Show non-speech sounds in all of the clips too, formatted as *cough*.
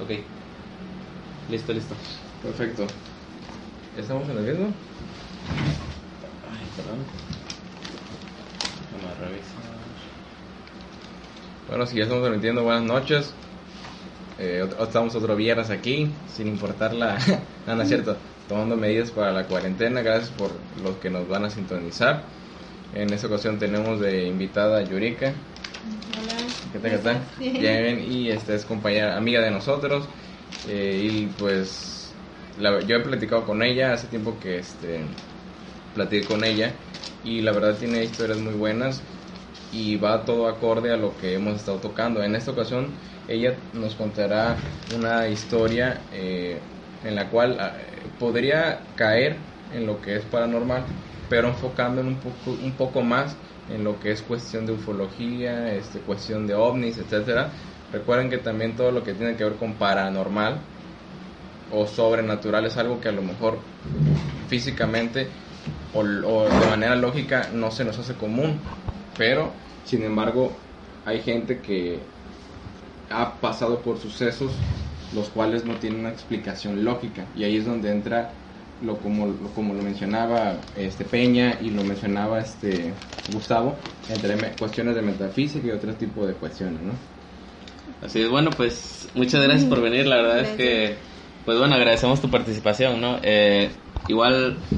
Ok. Listo, listo. Perfecto. ¿Estamos en el mismo? Ay, perdón. Vamos a revisar. Bueno, si ya estamos transmitiendo, buenas noches. Eh, estamos otro viernes aquí, sin importar la... *laughs* no, no es cierto. Tomando medidas para la cuarentena. Gracias por los que nos van a sintonizar. En esta ocasión tenemos de invitada a Yurika. ¿Qué tal, qué tal? Bien, y esta es compañera, amiga de nosotros. eh, y pues, la- yo he platicado con ella hace tiempo que este, platiqué con ella. Y la verdad tiene historias muy buenas. Y va todo acorde a lo que hemos estado tocando. En esta ocasión, ella nos contará una historia eh, en la cual ah, podría caer en lo que es paranormal, pero enfocando en un poco, un poco más en lo que es cuestión de ufología, este, cuestión de ovnis, etcétera. Recuerden que también todo lo que tiene que ver con paranormal o sobrenatural es algo que a lo mejor físicamente o, o de manera lógica no se nos hace común, pero sin embargo hay gente que ha pasado por sucesos los cuales no tienen una explicación lógica y ahí es donde entra lo como lo, como lo mencionaba este Peña y lo mencionaba este Gustavo entre me- cuestiones de metafísica y otro tipo de cuestiones no Así es, bueno, pues muchas gracias por venir. La verdad es que, pues bueno, agradecemos tu participación, ¿no? Eh, igual,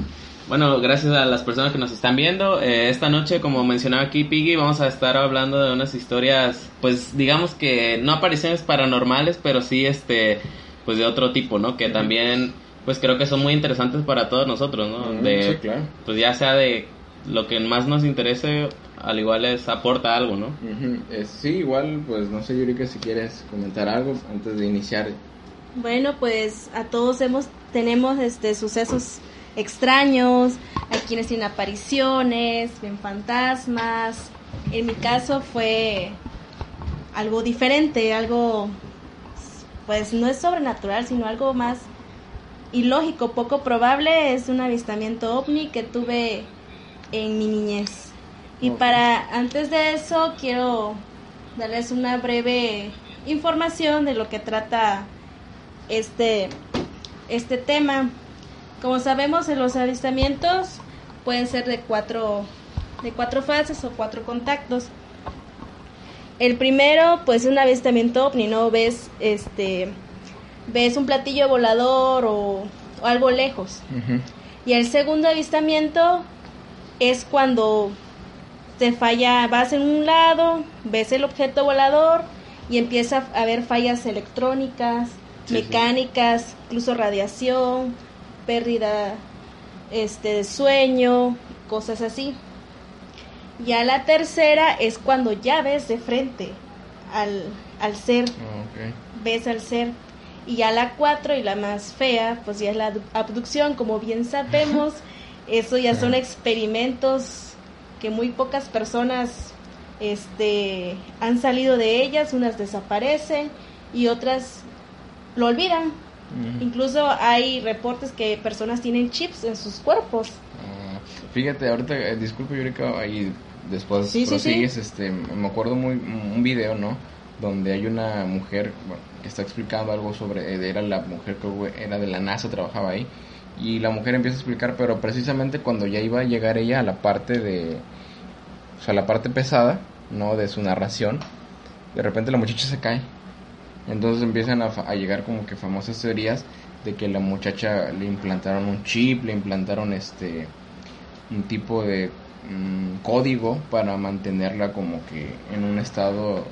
bueno, gracias a las personas que nos están viendo. Eh, esta noche, como mencionaba aquí Piggy, vamos a estar hablando de unas historias, pues digamos que no apariciones paranormales, pero sí, este, pues de otro tipo, ¿no? Que también, pues creo que son muy interesantes para todos nosotros, ¿no? De, sí, claro. Pues ya sea de lo que más nos interese, al igual es aporta algo, ¿no? Eh, sí igual pues no sé Yurika si quieres comentar algo antes de iniciar Bueno, pues a todos hemos tenemos este sucesos extraños, hay quienes tienen apariciones, ven fantasmas. En mi caso fue algo diferente, algo pues no es sobrenatural, sino algo más ilógico, poco probable, es un avistamiento ovni que tuve en mi niñez. Y para antes de eso quiero darles una breve información de lo que trata este este tema. Como sabemos, en los avistamientos pueden ser de cuatro de cuatro fases o cuatro contactos. El primero, pues, es un avistamiento ovni, ¿no? Ves este ves un platillo volador o, o algo lejos. Y el segundo avistamiento es cuando te falla, vas en un lado, ves el objeto volador y empieza a haber fallas electrónicas, Sí, sí. mecánicas, incluso radiación, pérdida este de sueño, cosas así. Ya la tercera es cuando ya ves de frente al, al ser Ok. ves al ser. Y ya la cuatro y la más fea, pues ya es la abdu- abducción, como bien sabemos. *laughs* Eso ya son experimentos que muy pocas personas este, han salido de ellas, unas desaparecen y otras lo olvidan. Incluso hay reportes que personas tienen chips en sus cuerpos. Ah, fíjate, ahorita, eh, disculpe Yurika, ahí después Sí, sí, prosigues, este, me acuerdo muy un video, ¿no? Donde hay una mujer que está explicando algo sobre, eh, era la mujer que era de la NASA, trabajaba ahí, y la mujer empieza a explicar, pero precisamente cuando ya iba a llegar ella a la parte de, o sea, la parte pesada, ¿no? De su narración, de repente la muchacha se cae. Entonces empiezan a llegar como que famosas teorías de que la muchacha le implantaron un chip, le implantaron este un tipo de mm, código para mantenerla como que en un estado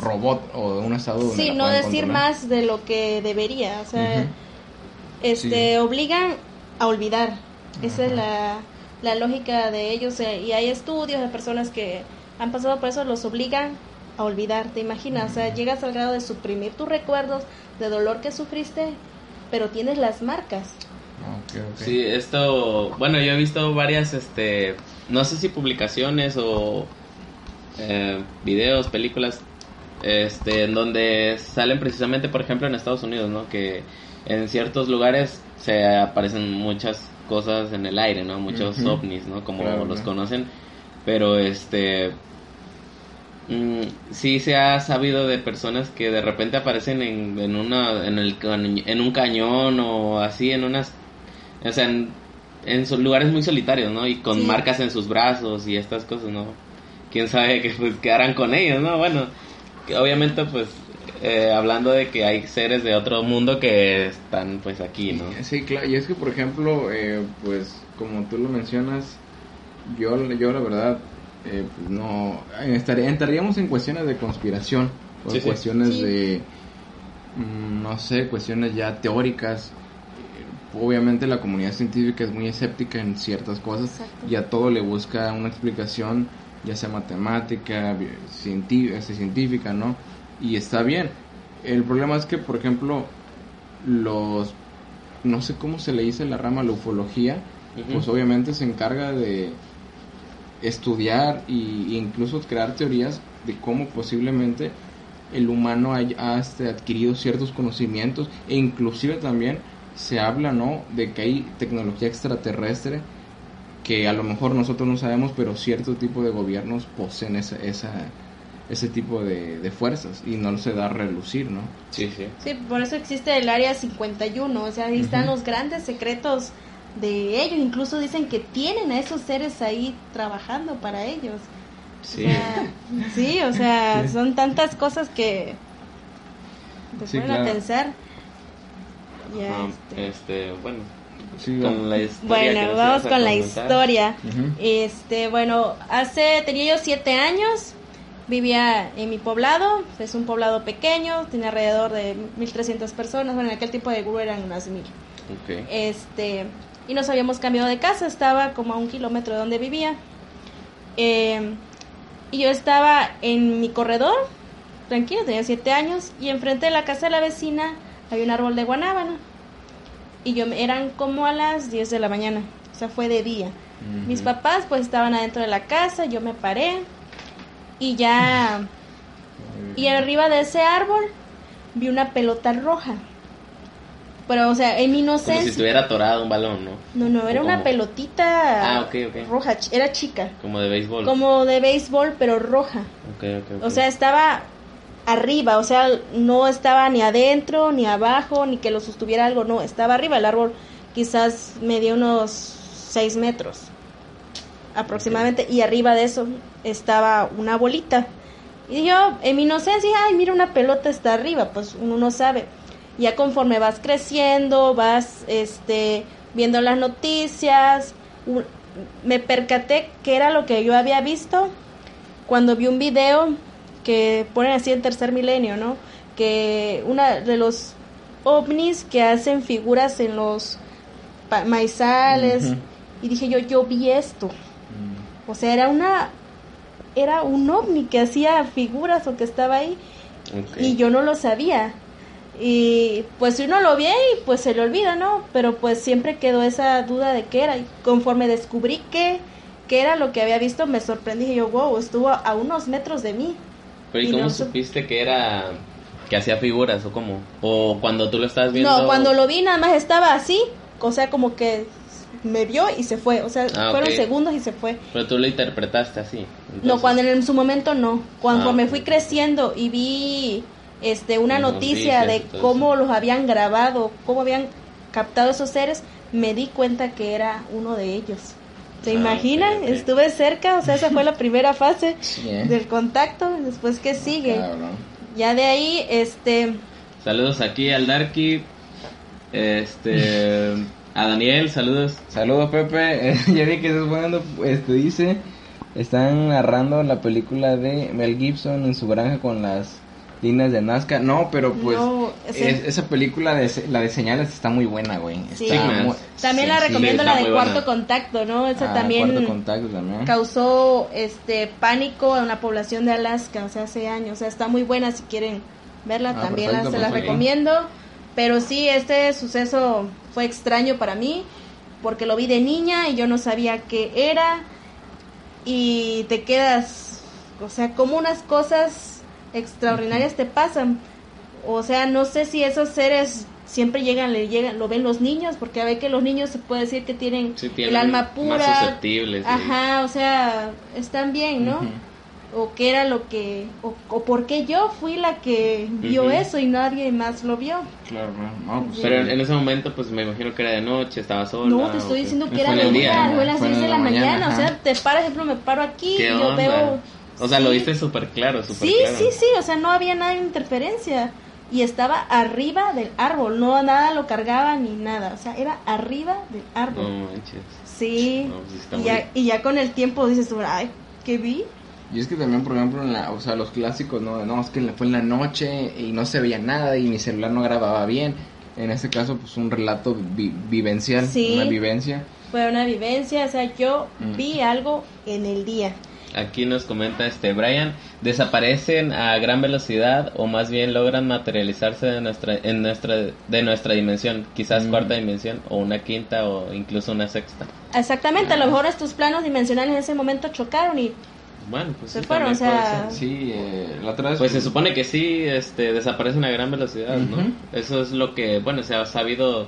robot o en un estado donde Sí, la no decir controlar. más de lo que debería. O sea, este, Sí. obligan a olvidar. Esa es la, la lógica de ellos. eh, Y hay estudios de personas que han pasado por eso, los obligan a olvidar. ¿Te imaginas? O sea, llegas al grado de suprimir tus recuerdos de dolor que sufriste, pero tienes las marcas. Ah, ok, ok. Sí, esto, bueno, yo he visto varias, este, no sé si publicaciones o eh, videos, películas, este, en donde salen precisamente, por ejemplo, en Estados Unidos, ¿no? Que en ciertos lugares se aparecen muchas cosas en el aire, ¿no? Muchos ovnis, ¿no? Como Claro, los conocen, pero este, mm, sí se ha sabido de personas que de repente aparecen en, en, una, en, el, en un cañón o así, en unas... O sea, en, en lugares muy solitarios, ¿no? Y con marcas en sus brazos y estas cosas, ¿no? Quién sabe qué pues, qué harán con ellos, ¿no? Bueno, que obviamente pues eh, hablando de que hay seres de otro mundo que están pues aquí, ¿no? Sí, claro, y es que por ejemplo, eh, pues como tú lo mencionas, yo, yo la verdad, eh, pues, no, entraríamos en cuestiones de conspiración, o cuestiones de, mm, no sé, cuestiones ya teóricas. Obviamente la comunidad científica es muy escéptica en ciertas cosas y a todo le busca una explicación, ya sea matemática, científica, científica, ¿no? Y está bien. El problema es que, por ejemplo, los, no sé cómo se le dice la rama, la ufología, pues obviamente se encarga de estudiar e incluso crear teorías de cómo posiblemente el humano haya este, adquirido ciertos conocimientos e inclusive también se habla no de que hay tecnología extraterrestre que a lo mejor nosotros no sabemos pero cierto tipo de gobiernos poseen esa, esa ese tipo de, fuerzas y no se da a relucir, ¿no? Sí, sí. Sí, por eso existe el Área 51, o sea, ahí están los grandes secretos de ellos, incluso dicen que tienen a esos seres ahí trabajando para ellos. Sí. O sí, o sea, *laughs* son tantas cosas que te sí, a pensar. Ya, este. este... bueno, con la historia bueno, vamos con la historia. Este, bueno, hace tenía yo siete años, vivía en mi poblado, es un poblado pequeño, tiene alrededor de 1300 personas, bueno, en aquel tipo de grupo eran unas mil. Este, y nos habíamos cambiado de casa, estaba como a un kilómetro de donde vivía. Em, y yo estaba en mi corredor, tranquilo, tenía siete años, y enfrente de la casa de la vecina había un árbol de guanábana. Y yo eran como a las 10 de la mañana, o sea, fue de día. Mis papás pues estaban adentro de la casa, yo me paré y ya... Y arriba de ese árbol vi una pelota roja. Pero, o sea, en mi inocencia... Como si estuviera atorado un balón, ¿no? No, no, era una pelotita ah, roja, era chica. Como de béisbol. Como de béisbol, pero roja. O sea, estaba arriba, o sea, no estaba ni adentro, ni abajo, ni que lo sostuviera algo, no, estaba arriba. El árbol quizás medía unos 6 metros aproximadamente, y arriba de eso estaba una bolita. Y yo, en mi inocencia, ay, mira, una pelota está arriba, pues uno no sabe ya conforme vas creciendo, vas este, viendo las noticias, me percaté que era lo que yo había visto cuando vi un video que ponen así en tercer milenio, ¿no? Que una de los ovnis que hacen figuras en los maizales y dije yo, yo vi esto. Mm. O sea, era una era un ovni que hacía figuras o que estaba ahí y yo no lo sabía. Y pues si uno lo ve y pues se le olvida, ¿no? Pero pues siempre quedó esa duda de qué era. Y conforme descubrí que, qué era lo que había visto, me sorprendí. Y yo, wow, estuvo a unos metros de mí. Pero ¿y, cómo supiste que era que hacía figuras o cómo? ¿O cuando tú lo estabas viendo? No, cuando lo vi nada más estaba así. O sea, como que me vio y se fue. O sea, ah, fueron segundos y se fue. Pero tú lo interpretaste así. No, cuando en su momento no. Cuando ah, me fui creciendo y vi este una noticia de cómo los habían grabado, cómo habían captado esos seres, me di cuenta que era uno de ellos. ¿Se ah, imaginan? Estuve cerca, o sea, esa fue la *laughs* primera fase ¿eh? del contacto. Después, ¿qué sigue? Ya de ahí, este... Saludos aquí al Darky, este... a Daniel, saludos. Saludos, Pepe. *laughs* ya vi que estás poniendo, este, dice... Están narrando la película de Mel Gibson en su granja con las líneas de Nazca. No, pero pues esa película de la de señales está muy buena, güey. también la recomiendo la de Cuarto Contacto, ¿no? Esa ah, también, causó este pánico a una población de Alaska, o sea, hace años. O sea, está muy buena si quieren verla, ah, también se la pues, recomiendo. Pero sí, este suceso fue extraño para mí porque lo vi de niña y yo no sabía qué era y te quedas, o sea, como unas cosas extraordinarias te pasan. O sea, no sé si esos seres siempre llegan, le llegan, lo ven los niños, porque a ver que los niños se puede decir que tienen, el alma pura. Más susceptibles. Ajá, o sea, están bien, ¿no? o qué era lo que o, o por qué yo fui la que vio Ujú. eso y nadie más lo vio. Claro, no, pues, Pero sí. en ese momento, pues me imagino que era de noche, estaba sola. No, te ¿o estoy diciendo que Fue era de día, día, ¿no? a las Fue en 6 de la mañana, mañana, o sea, te paras, ejemplo, me paro aquí y ¿Qué yo onda? veo O sea, lo Sí. viste súper claro, súper Sí, claro. sí, sí, o sea, no había nada de interferencia y estaba arriba del árbol, no nada lo cargaba ni nada, o sea, era arriba del No árbol. manches. Sí, No, pues sí y, ya, y ya con el tiempo dices tú, ay, ¿qué vi? Y es que también, por ejemplo, en la, o sea, los clásicos, no, no, es que fue en la noche y no se veía nada y mi celular no grababa bien. En este caso, pues un relato vi- vivencial, Sí. una vivencia. Fue una vivencia, o sea, yo Mm. vi algo en el día. Aquí nos comenta este Brian, desaparecen a gran velocidad o más bien logran materializarse de nuestra, en nuestra, de nuestra dimensión, quizás Mm. cuarta dimensión o una quinta o incluso una sexta. Exactamente, a lo mejor estos planos dimensionales en ese momento chocaron y Bueno, pues Se sí, fueron, o sea. Sí, eh, la otra vez... Pues se supone que sí, este, desaparecen a gran velocidad, ¿no? Eso es lo que, bueno, se ha sabido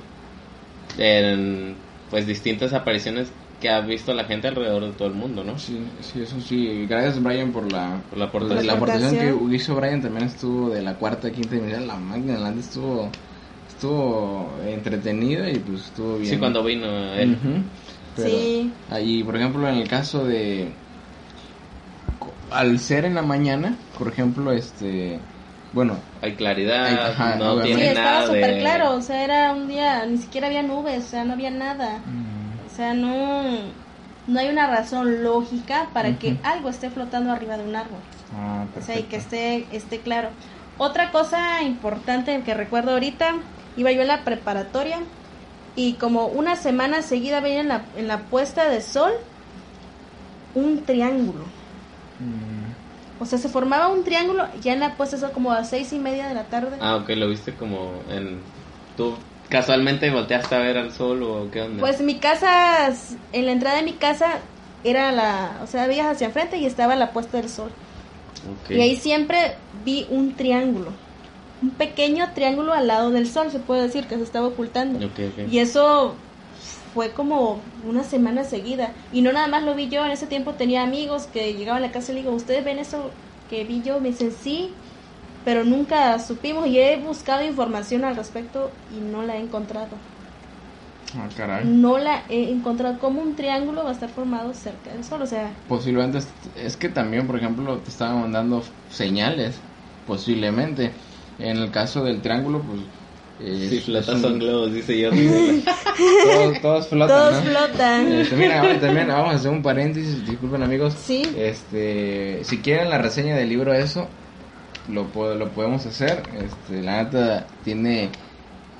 en, pues, distintas apariciones que ha visto la gente alrededor de todo el mundo, ¿no? Sí, sí, eso sí. Gracias, Brian, por la... Por la por aportación. la que hizo Brian también estuvo de la cuarta, quinta dimensión. La máquina Land estuvo, estuvo entretenida y pues estuvo bien. Sí, cuando vino él. Pero Sí. ahí, por ejemplo, en el caso de al ser en la mañana, por ejemplo, este, bueno, Hay claridad, ajá, no obviamente. sí, tiene estaba nada súper de... claro, o sea, era un día, ni siquiera había nubes, o sea, no había nada. Sea, no, no hay una razón lógica para que algo esté flotando arriba de un árbol. ah, O sea, y perfecto. que esté, esté claro. Otra cosa importante que recuerdo ahorita, iba yo en la preparatoria y como una semana seguida veía en la, en la puesta de sol un triángulo. Mm, O sea, se formaba un triángulo ya en la puesta de sol como a seis y media de la tarde. Ah, ok, lo viste como en... Tú casualmente volteaste a ver al sol o qué onda. Pues mi casa, en la entrada de mi casa era la, o sea, veías hacia enfrente y estaba la puesta del sol. Y ahí siempre vi un triángulo, un pequeño triángulo al lado del sol, se puede decir que se estaba ocultando. Y eso fue como una semana seguida. Y no nada más lo vi yo, en ese tiempo tenía amigos que llegaban a la casa y le digo, ¿ustedes ven eso que vi yo? Me dicen, sí, pero nunca supimos y he buscado información al respecto y no la he encontrado. ah, caray. No la he encontrado. como un triángulo va a estar formado cerca del sol? O sea, Posiblemente es, es que también, por ejemplo, te estaban mandando señales, posiblemente. En el caso del triángulo, pues... eh, Sí, es- flotas un- son globos, dice yo. *laughs* todos, todos flotan, todos ¿no? flotan. Este, mira, ahora *laughs* también vamos a hacer un paréntesis, disculpen amigos. Sí. Este, si quieren la reseña del libro eso, lo, po- lo podemos hacer. Este, la neta tiene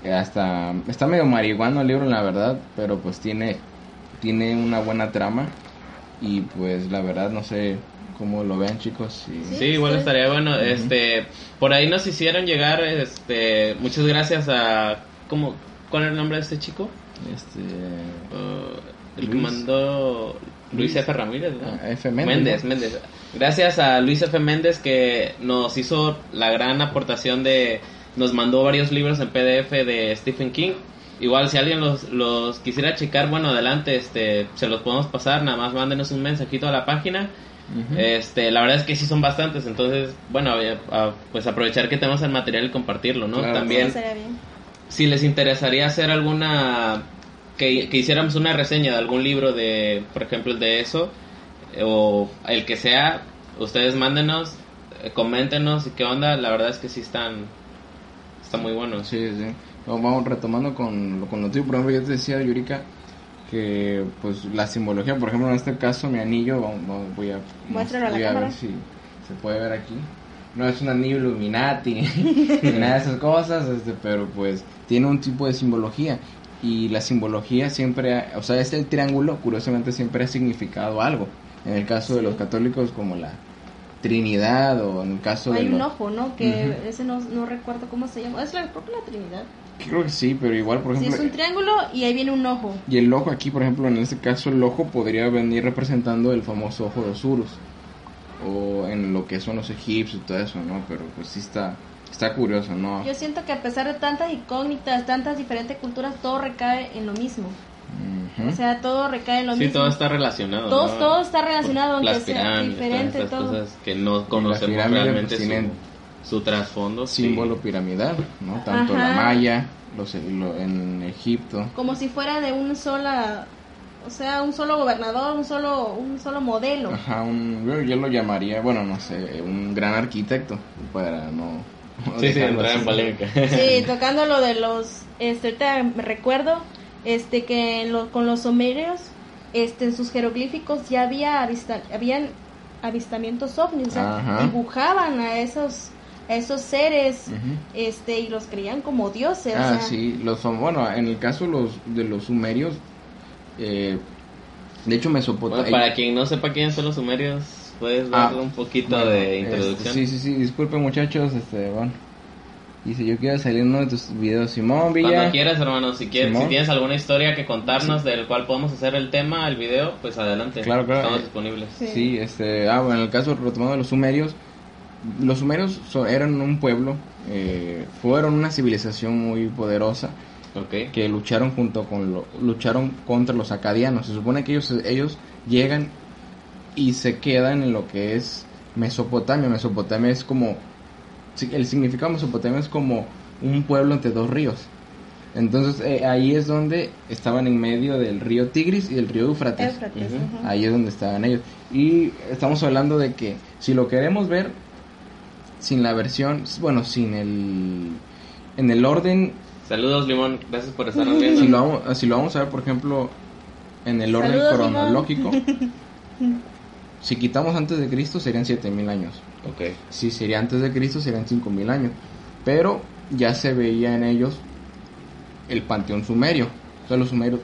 eh, hasta está medio marihuano el libro la verdad, pero pues tiene tiene una buena trama y pues la verdad no sé cómo lo vean chicos. y- Sí, igual sí. estaría bueno. Este, por ahí nos hicieron llegar, este, muchas gracias a, ¿cómo, cuál era el nombre de este chico? Este, Uh, el que Luis. mandó Luis. F. Ramírez, ¿no? Ah, F. Méndez, Méndez. Méndez. Gracias a Luis F. Méndez que nos hizo la gran aportación de, nos mandó varios libros en PDF de Stephen King. Igual si alguien los, los quisiera checar, bueno, adelante, este, se los podemos pasar, nada más mándenos un mensajito a la página. Este, la verdad es que sí son bastantes, entonces, bueno, eh, a- pues aprovechar que tenemos el material y compartirlo, ¿no? Claro. También, Sí, si les interesaría hacer alguna, que, que hiciéramos una reseña de algún libro de, por ejemplo, el de eso, o el que sea, ustedes mándenos, eh, coméntenos y qué onda, la verdad es que sí están, están muy buenos. Sí, sí. Vamos vamos retomando con, con lo tuyo. Por ejemplo, yo te decía, Yurika, que pues la simbología, por ejemplo, en este caso, mi anillo, vamos- voy a, Muéstralo a la voy a cámara. ver si se puede ver aquí. No es un anillo Illuminati *laughs* ni nada de esas cosas, este, pero pues tiene un tipo de simbología. Y la simbología siempre, ha- o sea, es el triángulo, curiosamente siempre ha significado algo. En el caso de los católicos, como la Trinidad, o en el caso de Hay un los- ojo, ¿no? Que ese no, no recuerdo cómo se llama. Es la, creo que la Trinidad. Creo que sí, pero igual, por Sí, ejemplo, es un triángulo y ahí viene un ojo. Y el ojo aquí, por ejemplo, en este caso el ojo podría venir representando el famoso ojo de Osiris. O en lo que son los egipcios y todo eso, ¿no? Pero pues sí está, está curioso, ¿no? Yo siento que a pesar de tantas incógnitas, tantas diferentes culturas, todo recae en lo mismo. O sea, todo recae en lo sí, mismo. Sí, todo está relacionado. Todo, todo está relacionado, aunque Las sea diferente. Estas todo. cosas que no conocemos realmente pues, su, su, trasfondo. Símbolo sí. piramidal, ¿no? Tanto Ajá. la maya, los, lo, en Egipto. Como si fuera de un sola o sea, un solo gobernador, un solo un solo modelo. Ajá, un, yo, yo, lo llamaría, bueno, no sé, un gran arquitecto para no... no sí, sí, entrar en polémica. Sí, *laughs* tocando lo de los, este, ahorita me recuerdo, este, que en lo, con los sumerios, este, en sus jeroglíficos ya había avista, habían avistamientos ovnis, o sea, dibujaban a esos a esos seres Ujú. este y los creían como dioses o Ah, sea, sí, los son, bueno, en el caso los, de los sumerios, eh, de hecho Mesopotamia... Bueno, para quien no sepa quiénes son los sumerios, puedes Ah, darle un poquito bueno, de este, introducción. sí, sí, sí, disculpen muchachos, este, bueno. Dice, yo quiero salir en uno de tus videos, Simón Villa. Cuando quieras, hermano, si quieres, Simón. si tienes alguna historia que contarnos del cual podemos hacer el tema, el video, pues adelante. Claro, claro. Estamos Eh, disponibles. Sí. Sí, este, ah, bueno, en el caso retomando de los sumerios, los sumerios so- eran un pueblo, eh, fueron una civilización muy poderosa Ok. que lucharon junto con lo, lucharon contra los acadianos. Se supone que ellos ellos llegan y se quedan en lo que es Mesopotamia. Mesopotamia es como el significado de Mesopotamia es como un pueblo entre dos ríos. Entonces eh, ahí es donde estaban en medio del río Tigris y del río ajá. Ahí es donde estaban ellos. Y estamos hablando de que si lo queremos ver sin la versión, bueno, sin el en el orden, Saludos, Limón. Gracias por estarnos viendo. si lo vamos, si lo vamos a ver, por ejemplo, en el orden Saludos, cronológico, *laughs* si quitamos antes de Cristo serían 7000 años. Ok. Si sería antes de Cristo serían 5000 años. Pero ya se veía en ellos el panteón sumerio. O sea, los sumerios,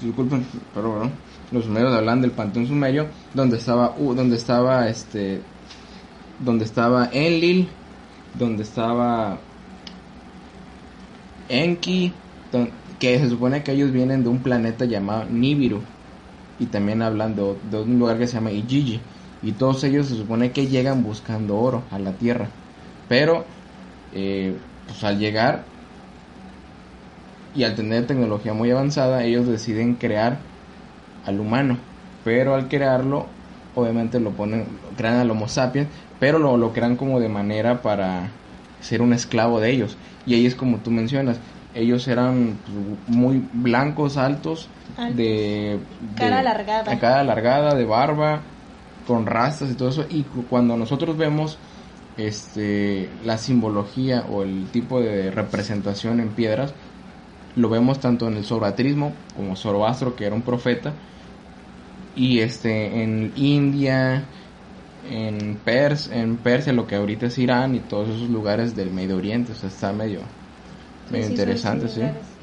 disculpen, pero bueno, los sumerios hablan del panteón sumerio donde estaba uh, donde estaba este donde estaba Enlil, donde estaba Enki, don- que se supone que ellos vienen de un planeta llamado Nibiru y también hablan de, un lugar que se llama Ijiji. Y todos ellos se supone que llegan buscando oro a la tierra. Pero eh, pues al llegar y al tener tecnología muy avanzada ellos deciden crear al humano. Pero al crearlo obviamente lo ponen crean al homo sapiens pero lo, lo crean como de manera para ser un esclavo de ellos. Y ahí es como tú mencionas ellos eran pues, muy blancos altos Altos. de, de- Cara alargada. de cara alargada de barba con rastas y todo eso y cu- cuando nosotros vemos este la simbología o el tipo de representación en piedras lo vemos tanto en el zoroastrismo como Zoroastro que era un profeta y este en India en Pers en Persia lo que ahorita es Irán y todos esos lugares del Medio Oriente o sea está medio medio sí, interesante sí.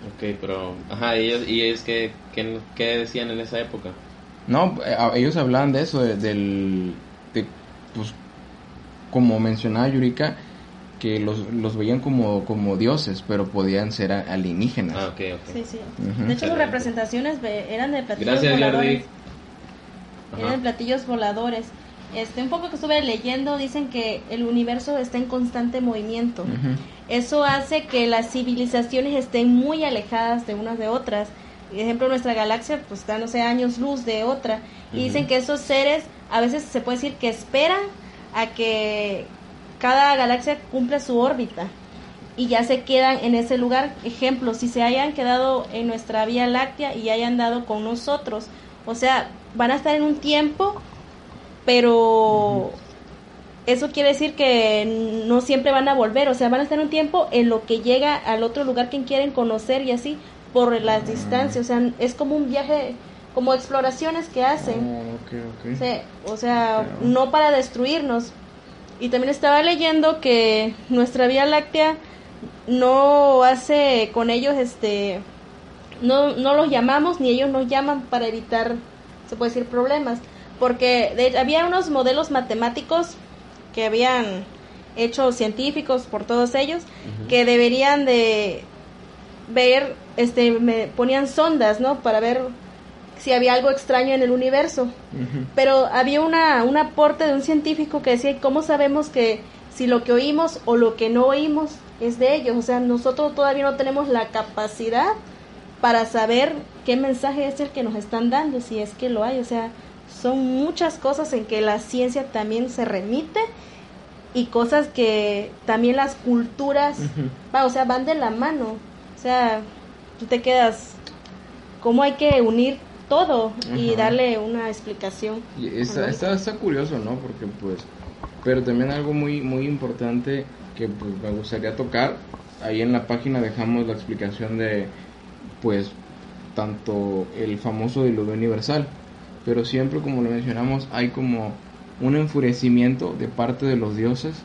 Ok, pero. Ajá, y ellos, y es que. ¿qué, qué decían en esa época? No, eh, ellos hablaban de eso, de- del, de, pues, como mencionaba Yurika, que los, los veían como, como dioses, pero podían ser a- alienígenas. Ah, ok, ok. Sí, sí. De hecho, sus representaciones eran de platillos Gracias, Jordi. voladores. Eran platillos voladores. Este, un poco que estuve leyendo, dicen que el universo está en constante movimiento. Eso hace que las civilizaciones estén muy alejadas de unas de otras. Por ejemplo, nuestra galaxia, pues está, no sé, años luz de otra. Y dicen que esos seres, a veces se puede decir que esperan a que cada galaxia cumpla su órbita. Y ya se quedan en ese lugar. Ejemplo, si se hayan quedado en nuestra Vía Láctea y hayan dado con nosotros. O sea, van a estar en un tiempo, pero eso quiere decir que no siempre van a volver, o sea, van a estar un tiempo en lo que llega al otro lugar que quieren conocer y así por las distancias, o sea, es como un viaje, como exploraciones que hacen, Oh, ok, ok. o sea, o sea, Pero- no para destruirnos. Y también estaba leyendo que nuestra Vía Láctea no hace con ellos, este, no, no los llamamos ni ellos nos llaman para evitar, se puede decir, problemas. Porque de- había unos modelos matemáticos que habían hecho científicos por todos ellos que deberían de ver, este, me ponían sondas, ¿no? Para ver si había algo extraño en el universo. Pero había una, un aporte de un científico que decía, ¿cómo sabemos que si lo que oímos o lo que no oímos es de ellos? O sea, nosotros todavía no tenemos la capacidad para saber qué mensaje es el que nos están dando, si es que lo hay. O sea, son muchas cosas en que la ciencia también se remite y cosas que también las culturas, o sea, van de la mano. O sea, tú te quedas, ¿cómo hay que unir todo y darle una explicación? Y está, está, curioso, ¿no? Porque pues, pero también algo muy, muy importante que pues, me gustaría tocar, ahí en la página dejamos la explicación de, pues, tanto el famoso diluvio universal, pero siempre como lo mencionamos hay como un enfurecimiento de parte de los dioses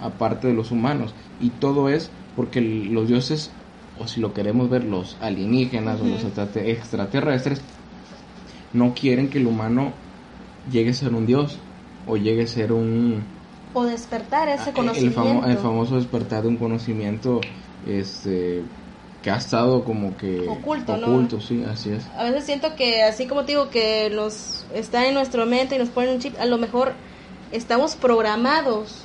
aparte de los humanos. Y todo es porque los dioses o si lo queremos ver los alienígenas o los extraterrestres no quieren que el humano llegue a ser un dios o llegue a ser un o despertar ese ah, conocimiento el, famoso despertar de un conocimiento este que ha estado como que oculto, oculto sí, así es. A veces siento que así como digo que nos está en nuestra mente y nos ponen un chip, a lo mejor estamos programados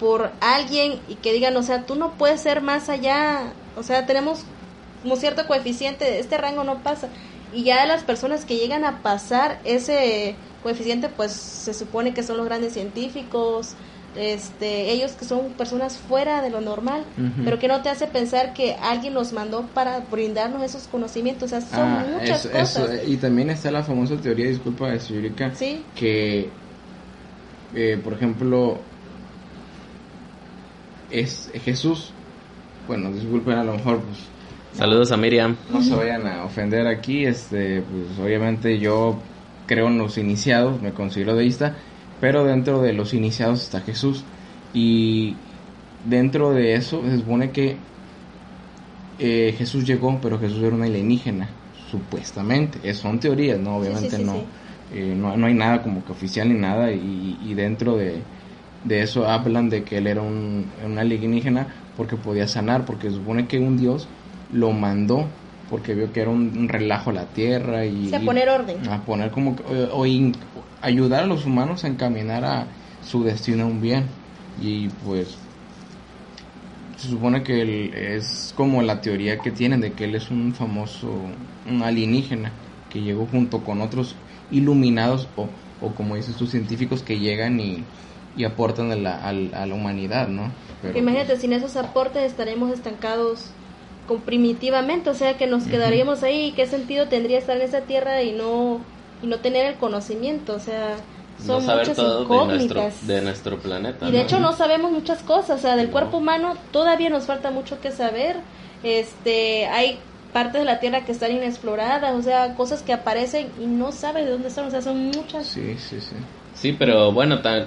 por alguien y que digan, o sea, tú no puedes ser más allá, o sea, tenemos como cierto coeficiente, este rango no pasa. Y ya las personas que llegan a pasar ese coeficiente, pues se supone que son los grandes científicos, este, ellos que son personas fuera de lo normal, pero que no te hace pensar que alguien los mandó para brindarnos esos conocimientos, o sea, son ah, muchas cosas. y también está la famosa teoría, disculpa, Yurika, que, eh, por ejemplo, es Jesús, bueno, disculpen a lo mejor, pues... Saludos a Miriam. No se vayan a ofender aquí, este, pues obviamente yo creo en los iniciados, me considero deísta, pero dentro de los iniciados está Jesús. Y dentro de eso se supone que eh, Jesús llegó, pero Jesús era una alienígena, supuestamente. son teorías, ¿no? Obviamente eh, no, no, hay nada como que oficial ni nada. Y, dentro de, eso hablan de que él era un, alienígena porque podía sanar, porque se supone que un Dios lo mandó porque vio que era un, relajo a la tierra y... a poner orden. A poner como... O, ayudar a los humanos a encaminar a su destino a un bien. Y pues se supone que él es como la teoría que tienen de que él es un famoso, un alienígena que llegó junto con otros iluminados o, o como dices tus científicos que llegan y, y aportan a la, a, la humanidad, ¿no? Pero, Imagínate, pues sin esos aportes estaremos estancados con primitivamente, o sea que nos quedaríamos ahí, ¿qué sentido tendría estar en esa tierra y no y no tener el conocimiento, o sea, son muchas incógnitas de nuestro, planeta. Y de hecho no sabemos muchas cosas, o sea, del cuerpo humano todavía nos falta mucho que saber. Este, hay partes de la Tierra que están inexploradas, o sea, cosas que aparecen y no sabes de dónde están, o sea, son muchas. Sí, sí, sí. Sí, pero bueno, tan,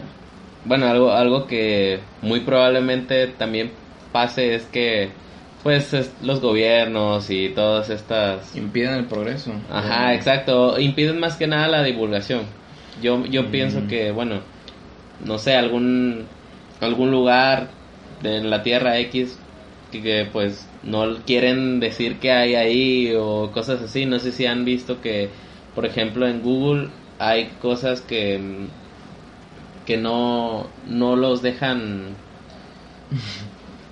bueno, algo algo que muy probablemente también pase es que pues los gobiernos y todas estas. Impiden el progreso. Ajá, exacto, impiden más que nada la divulgación. Yo yo pienso que bueno, no sé, algún algún lugar en la Tierra X que, pues no quieren decir que hay ahí o cosas así, no sé si han visto que por ejemplo en Google hay cosas que que no no los dejan *laughs*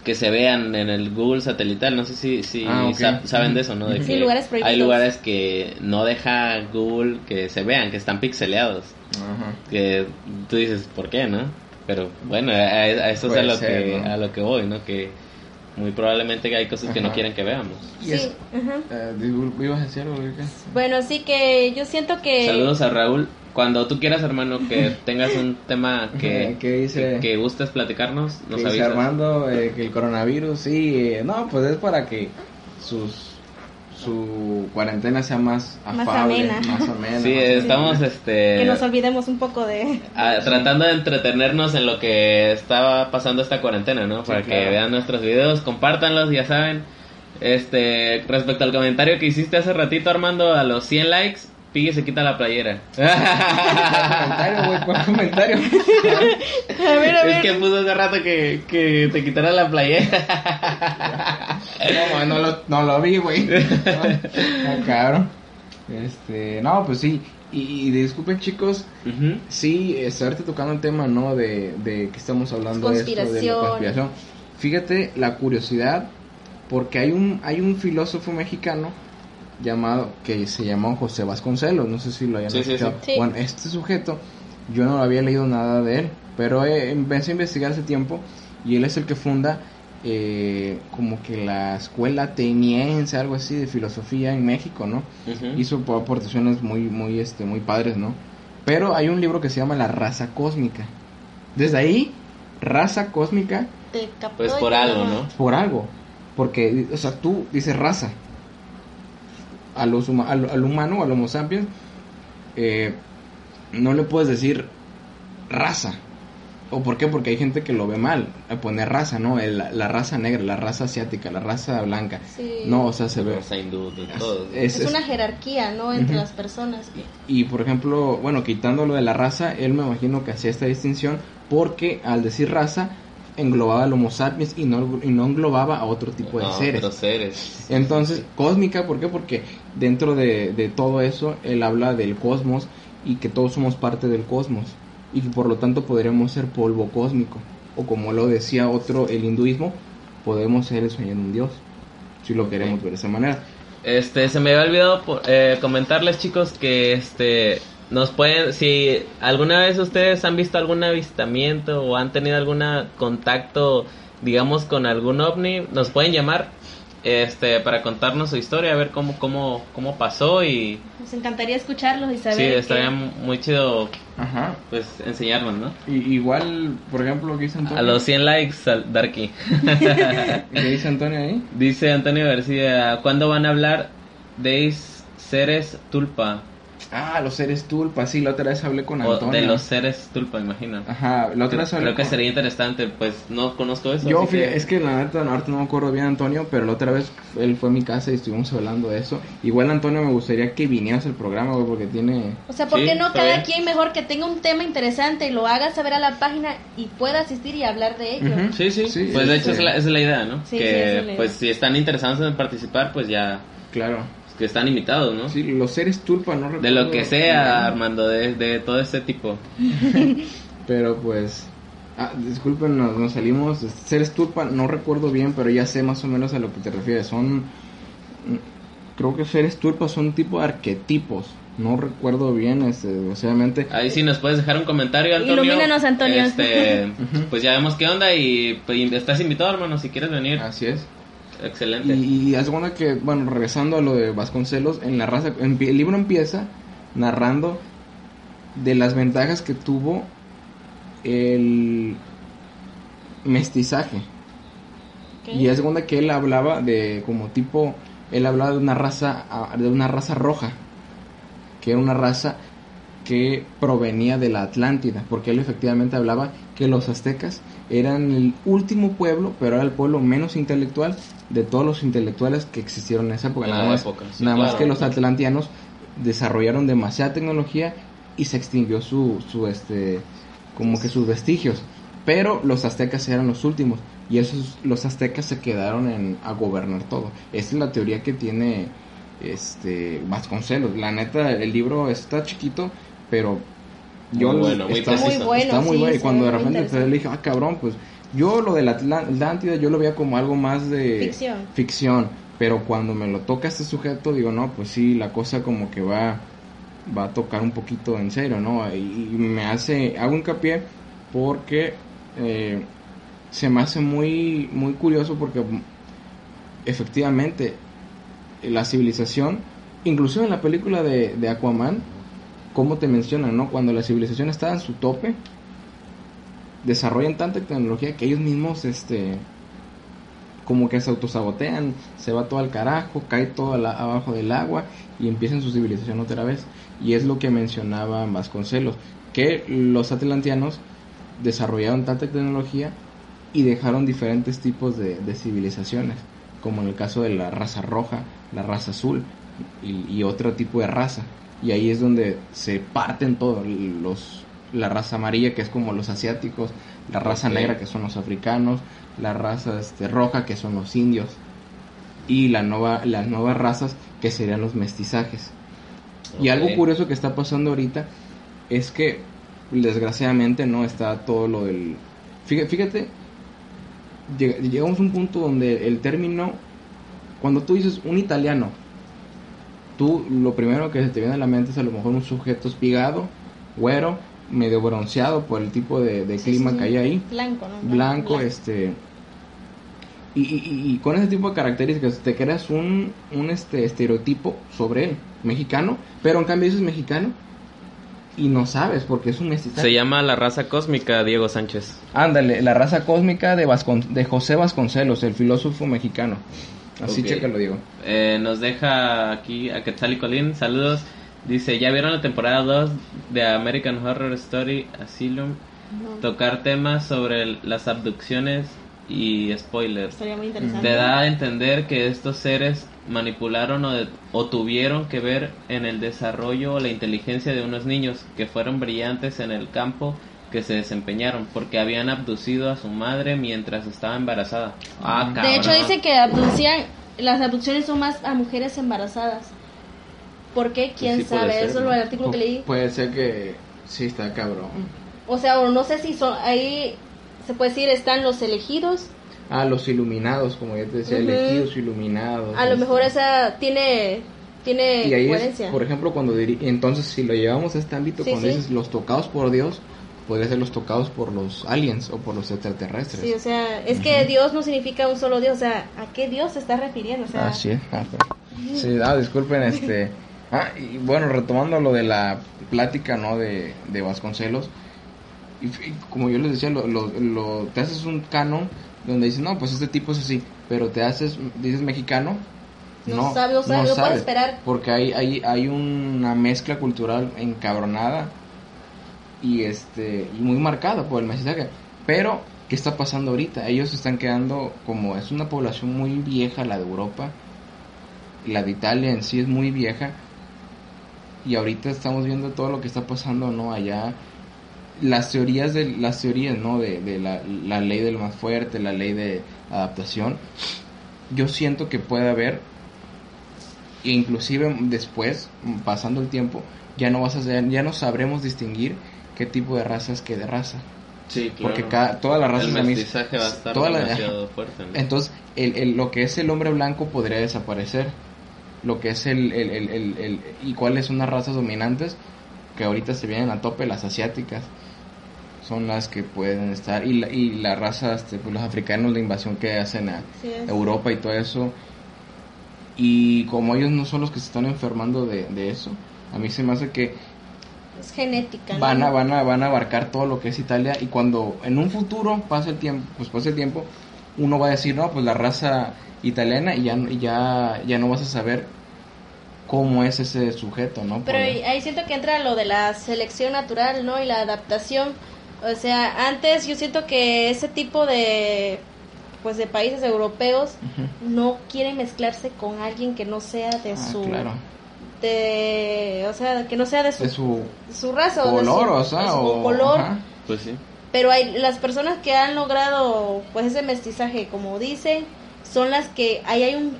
que se vean en el Google satelital. No sé si, si ah, saben de eso, ¿no? De que lugares hay lugares que no deja Google que se vean, que están pixeleados. Que tú dices, ¿por qué, no? Pero bueno, a, eso es a lo, que, a lo que voy, ¿no? Que muy probablemente hay cosas que no quieren que veamos. Sí, eh, ¿Ibas a decir algo? Bueno, sí que yo siento que... Saludos a Raúl. Cuando tú quieras, hermano, que *laughs* tengas un tema que, dice, que, gustes platicarnos, nos que avisas. Armando, eh, que el coronavirus, sí, eh, no, pues es para que sus su cuarentena sea más afable, más amena. *laughs* Sí, estamos este que nos olvidemos un poco de tratando de entretenernos en lo que estaba pasando esta cuarentena, ¿no? Para que vean nuestros videos, compártanlos, ya saben. Este, respecto al comentario que hiciste hace ratito Armando a los 100 likes, Piggy se quita la playera. *laughs* comentario, güey, ¿cuál comentario? a ver, a ver. Es que puso hace rato que, que te quitara la playera. no, no lo, no lo vi, güey. No, *laughs* cabrón. Este, no, pues sí. Y, disculpen chicos, sí, estarte tocando el tema, ¿no? De, de que estamos hablando de esto, de la conspiración. Fíjate la curiosidad, porque hay un, hay un filósofo mexicano llamado que se llamó José Vasconcelos, no sé si lo hayan Sí, escuchado. sí. Sí. Bueno, este sujeto yo no había leído nada de él, pero eh, empecé a investigar hace tiempo y él es el que funda eh, como que la escuela ateniense, algo así de filosofía en México, ¿no? Ujú. Hizo aportaciones muy muy este muy padres, ¿no? Pero hay un libro que se llama La raza cósmica. Desde ahí, raza cósmica Te captó Pues por algo. ¿no? por algo. Porque, o sea, tú dices raza. A los huma- al, al humano, al homo sapiens, eh, no le puedes decir raza. ¿O por qué? Porque hay gente que lo ve mal. a Poner raza, ¿no? El- la raza negra, la raza asiática, la raza blanca. Sí. No, o sea, se ve. Hindú, de todo. Es, es- una jerarquía, ¿no? Entre las personas. Y por ejemplo, bueno, quitando lo de la raza, él me imagino que hacía esta distinción porque al decir raza englobaba al Homo sapiens y no, y no englobaba a otro tipo de No, seres. otros seres. Entonces, cósmica, ¿por qué? Porque dentro de, de todo eso, él habla del cosmos y que todos somos parte del cosmos y que por lo tanto podremos ser polvo cósmico. O como lo decía otro, el hinduismo, podemos ser el sueño de un dios, si lo queremos ver de esa manera. Este, se me había olvidado po- eh, comentarles, chicos, que este nos pueden, si alguna vez ustedes han visto algún avistamiento o han tenido algún contacto, digamos, con algún ovni, nos pueden llamar, este, para contarnos su historia, a ver cómo, cómo, cómo pasó y Nos encantaría escucharlos y saber. sí, que- estaría muy chido, Ajá. pues, enseñarnos, ¿no? Y, igual, por ejemplo, ¿qué dice Antonio? A los 100 likes, al Darky. *laughs* ¿Qué dice Antonio ahí? Dice Antonio García, ¿cuándo van a hablar de seres tulpa? Ah, los seres tulpa, sí, la otra vez hablé con O Antonio. de los seres tulpa, imagino. Ajá, la otra Creo, vez hablé creo que sería interesante, pues no conozco eso. Yo, fíjate, que- es que la neta, no, ahorita no me acuerdo bien Antonio, pero la otra vez él fue a mi casa y estuvimos hablando de eso. Igual Antonio me gustaría que vinieras al programa, güey, porque tiene... O sea, ¿por Sí, qué no cada bien. quien mejor que tenga un tema interesante y lo haga saber a la página y pueda asistir y hablar de ello? Ujú. Sí, sí, Sí, pues de hecho es la, esa es la idea, ¿no? Sí, sí, que esa es la idea. pues si están interesados en participar, pues ya, Claro. Que están invitados, ¿no? Sí, los seres tulpa, no De recuerdo lo que sea, Armando, de, de todo este tipo. *laughs* Pero pues... Ah, disculpen, nos, nos salimos. Seres tulpa, no recuerdo bien, pero ya sé más o menos a lo que te refieres. Son... Creo que seres tulpa son tipo de arquetipos. No recuerdo bien, este, desgraciadamente. Ahí sí nos puedes dejar un comentario, Antonio. Ilumínanos, Antonio. Este, *laughs* pues ya vemos qué onda y pues, estás invitado, hermano, si quieres venir. Así es. Excelente. Y, y haz de cuenta que, bueno, regresando a lo de Vasconcelos, en la raza, en- el libro empieza narrando de las ventajas que tuvo el mestizaje. Y de cuenta que él hablaba de como tipo, él hablaba de una raza, de una raza roja, que era una raza que provenía de la Atlántida, porque él efectivamente hablaba que los aztecas eran el último pueblo, pero era el pueblo menos intelectual de todos los intelectuales que existieron en esa época. En nada más, época, sí, nada más que los atlantianos desarrollaron demasiada tecnología y se extinguió su, su este, como que sus vestigios. Pero los aztecas eran los últimos y esos los aztecas se quedaron en, a gobernar todo. Esta es la teoría que tiene este Vasconcelos. La neta, el libro está chiquito, pero yo Muy bueno, muy está. Muy bueno, está muy sí, bueno. Y cuando de repente interesante. le dije, ah, cabrón, pues yo lo de la Atl- Atlántida yo lo veía como algo más de Ficción. ficción, pero cuando me lo toca este sujeto digo, no, pues sí, la cosa como que va va a tocar un poquito en serio, ¿no? Y, y me hace, hago hincapié porque eh, se me hace muy, muy curioso porque mm, efectivamente la civilización, inclusive en la película de, de Aquaman, como te mencionan, ¿no? Cuando la civilización está en su tope, desarrollan tanta tecnología que ellos mismos, este, como que se autosabotean, se va todo al carajo, cae todo la- abajo del agua y empiezan su civilización otra vez. Y es lo que mencionaba Vasconcelos, que los atlantianos desarrollaron tanta tecnología y dejaron diferentes tipos de, civilizaciones, como en el caso de la raza roja, la raza azul y otro tipo de raza. Y ahí es donde se parten todos los la raza amarilla que es como los asiáticos, la raza negra que son los africanos, la raza este, roja que son los indios y la nueva, las nuevas razas que serían los mestizajes. Y algo curioso que está pasando ahorita es que desgraciadamente no está todo lo del... Fíjate, fíjate lleg- llegamos a un punto donde el término, cuando tú dices un italiano, tú lo primero que se te viene a la mente es a lo mejor un sujeto espigado, güero, medio bronceado por el tipo de, clima que hay ahí. Blanco, ¿no? Blanco, este... Y, y, con ese tipo de características te creas un, un este estereotipo sobre él, mexicano, pero en cambio es mexicano y no sabes porque es un mestizaje. Se llama La raza cósmica, Diego Sánchez. Ándale, La raza cósmica de, de José Vasconcelos, el filósofo mexicano. Así que lo digo. Eh, nos deja aquí a Quetzal y Colín, saludos. Dice, ¿ya vieron la temporada 2 de American Horror Story Asylum? Tocar temas sobre las abducciones y spoilers. muy interesante. Te da a entender que estos seres manipularon o, tuvieron que ver en el desarrollo o la inteligencia de unos niños que fueron brillantes en el campo que se desempeñaron porque habían abducido a su madre mientras estaba embarazada. Ah, de hecho dice que abducían, las abducciones son más a mujeres embarazadas. ¿Por qué? Pues ¿Quién sabe? Eso es el artículo que leí. Puede ser que sí está cabrón. O sea, o no sé si son ahí se puede decir están los elegidos Ah, los iluminados, como ya te decía, elegidos, iluminados. A lo mejor esa tiene tiene y ahí por ejemplo, cuando entonces si lo llevamos a este ámbito, cuando dices los tocados por Dios, podría ser los tocados por los aliens o por los extraterrestres. Sí, o sea, es que Dios no significa un solo Dios, o sea, ¿a qué Dios se está refiriendo? O sea, ah, sí, ah, sí, ah, disculpen, *laughs* este, ah, y bueno, retomando lo de la plática, ¿no? De, de Vasconcelos, y, como yo les decía, lo, lo, lo, te haces un canon donde dices, no, pues este tipo es así, pero te haces, dices mexicano, no, no sabe, no sabe, no, puede esperar. Porque hay, hay, hay una mezcla cultural encabronada y este y muy marcada por el mensaje. Pero, ¿qué está pasando ahorita? Ellos están quedando como, es una población muy vieja la de Europa, la de Italia en sí es muy vieja, y ahorita estamos viendo todo lo que está pasando, ¿no? Allá las teorías de las teorías no de, la, ley del más fuerte la ley de adaptación yo siento que puede haber e inclusive después pasando el tiempo ya no vas a ya no sabremos distinguir qué tipo de raza es que de raza. Sí porque cada, todas las razas el mestizaje va a estar demasiado fuerte entonces el, lo que es el hombre blanco podría desaparecer. Lo que es el, el, el, y cuáles son las razas dominantes que ahorita se vienen a tope las asiáticas son las que pueden estar. Y la, y la raza este, pues los africanos la invasión que hacen a Europa y todo eso. Y como ellos no son los que se están enfermando de, de eso a mí se me hace que es genética van a van a van a abarcar todo lo que es Italia y cuando en un futuro pase el tiempo pues pase el tiempo uno va a decir no pues la raza italiana y ya ya ya no vas a saber cómo es ese sujeto, ¿no? Pero ahí siento que entra lo de la selección natural, ¿no? Y la adaptación. O sea, antes yo siento que ese tipo de pues de países europeos no quieren mezclarse con alguien que no sea de ah, su de o sea que no sea de su, su, raza color, o, de su, o, color pues sí pero hay las personas que han logrado pues ese mestizaje como dicen son las que ahí hay un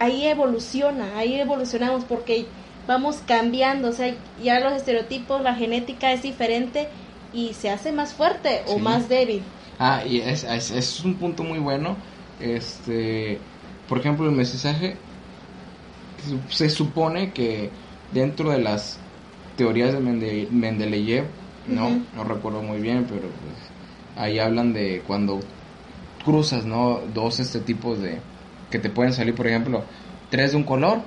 ahí evoluciona ahí evolucionamos porque vamos cambiando o sea ya los estereotipos la genética es diferente y se hace más fuerte o más débil. Ah, y es, es, un punto muy bueno. Este, por ejemplo, el mensaje se supone que dentro de las teorías de Mendeleev, no, no recuerdo muy bien, pero pues, ahí hablan de cuando cruzas, ¿no? Dos este tipos de que te pueden salir, por ejemplo, tres de un color,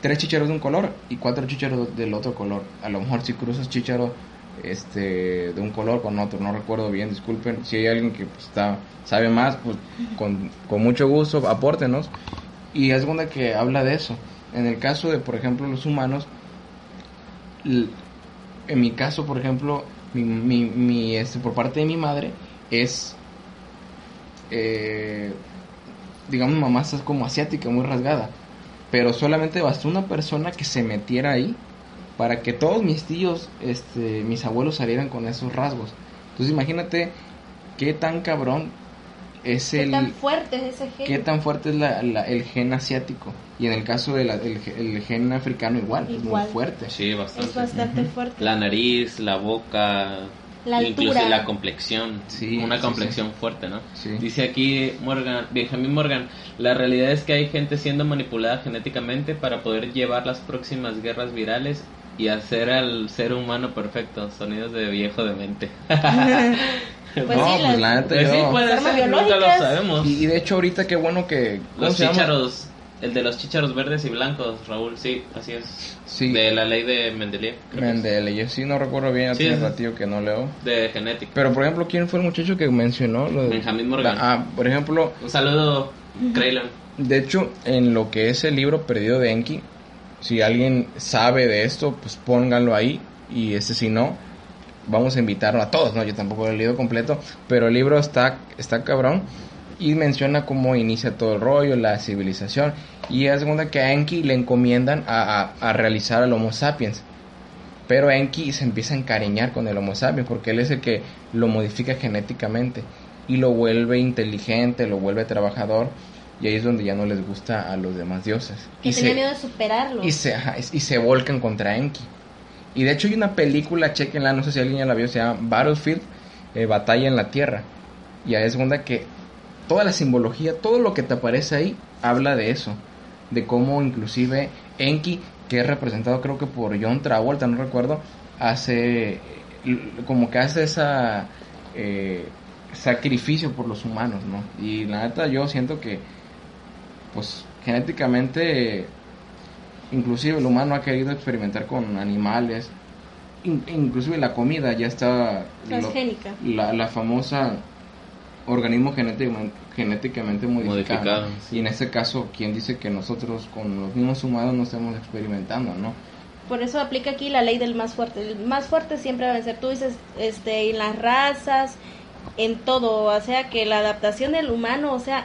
tres chicharos de un color y cuatro chicharos del otro color. A lo mejor si cruzas chicharo este de un color con otro, no recuerdo bien, disculpen. Si hay alguien que pues, está, sabe más, pues con, mucho gusto apórtenos. Y es donde que habla de eso. En el caso de, por ejemplo, los humanos, en mi caso, por ejemplo, mi, mi, este, por parte de mi madre es, eh, digamos, mamá está como asiática, muy rasgada. Pero solamente bastó una persona que se metiera ahí para que todos mis tíos, este, mis abuelos salieran con esos rasgos. Entonces imagínate qué tan cabrón es ¿Qué el... tan fuerte es ese gen? ¿Qué tan fuerte es la, el gen asiático? Y en el caso del el, gen africano igual, es muy fuerte. Sí, bastante. Es bastante fuerte. La nariz, la boca, la incluso la complexión, Sí, una sí, complexión fuerte, ¿no? Sí. Dice aquí Morgan, Benjamin Morgan, la realidad es que hay gente siendo manipulada genéticamente para poder llevar las próximas guerras virales y hacer al ser humano perfecto. Sonidos de viejo de mente. *laughs* *laughs* Pues no, sí, pues la neta Pues sí, yo- puede ser, nunca lo sabemos. Y, y de hecho ahorita qué bueno que... ¿cómo Los chícharos, el de los chícharos verdes y blancos, Raúl, sí, así es. Sí. De la ley de Mendeleev. creo que es. Mendele, yo sí no recuerdo bien, Sí, ratillo que no leo. De genética. Pero por ejemplo, ¿quién fue el muchacho que mencionó? Lo de- Benjamin Morgan. Ah, por ejemplo, Un saludo, Kraylon. de hecho, en lo que es el libro Perdido de Enki, si alguien sabe de esto, pues pónganlo ahí. Y este, si no, vamos a invitarlo a todos, ¿no? Yo tampoco lo he leído completo, pero el libro está, está cabrón. Y menciona cómo inicia todo el rollo, la civilización. Y es segunda que a Enki le encomiendan a, a- a realizar al Homo sapiens. Pero Enki se empieza a encariñar con el Homo sapiens porque él es el que lo modifica genéticamente y lo vuelve inteligente, lo vuelve trabajador. Y ahí es donde ya no les gusta a los demás dioses. Que Y se, miedo de superarlo. y se, ajá, y se volcan contra Enki. Y de hecho hay una película, chequenla, no sé si alguien ya la vio, se llama Battlefield, eh, Batalla en la Tierra. Y ahí es segunda que toda la simbología, todo lo que te aparece ahí, habla de eso. De cómo inclusive Enki, que es representado creo que por John Travolta, no recuerdo, hace, como que hace esa... eh, sacrificio por los humanos, ¿no? Y la neta yo siento que pues genéticamente inclusive el humano ha querido experimentar con animales In- inclusive la comida ya está lo- la, la famosa organismo genéticamente, genéticamente modificado, Modificado, y en este caso quién dice que nosotros con los mismos humanos no estamos experimentando no Por eso aplica aquí la ley del más fuerte. El más fuerte siempre va a vencer. Tú dices, este, en las razas, en todo. O sea, que la adaptación del humano, o sea,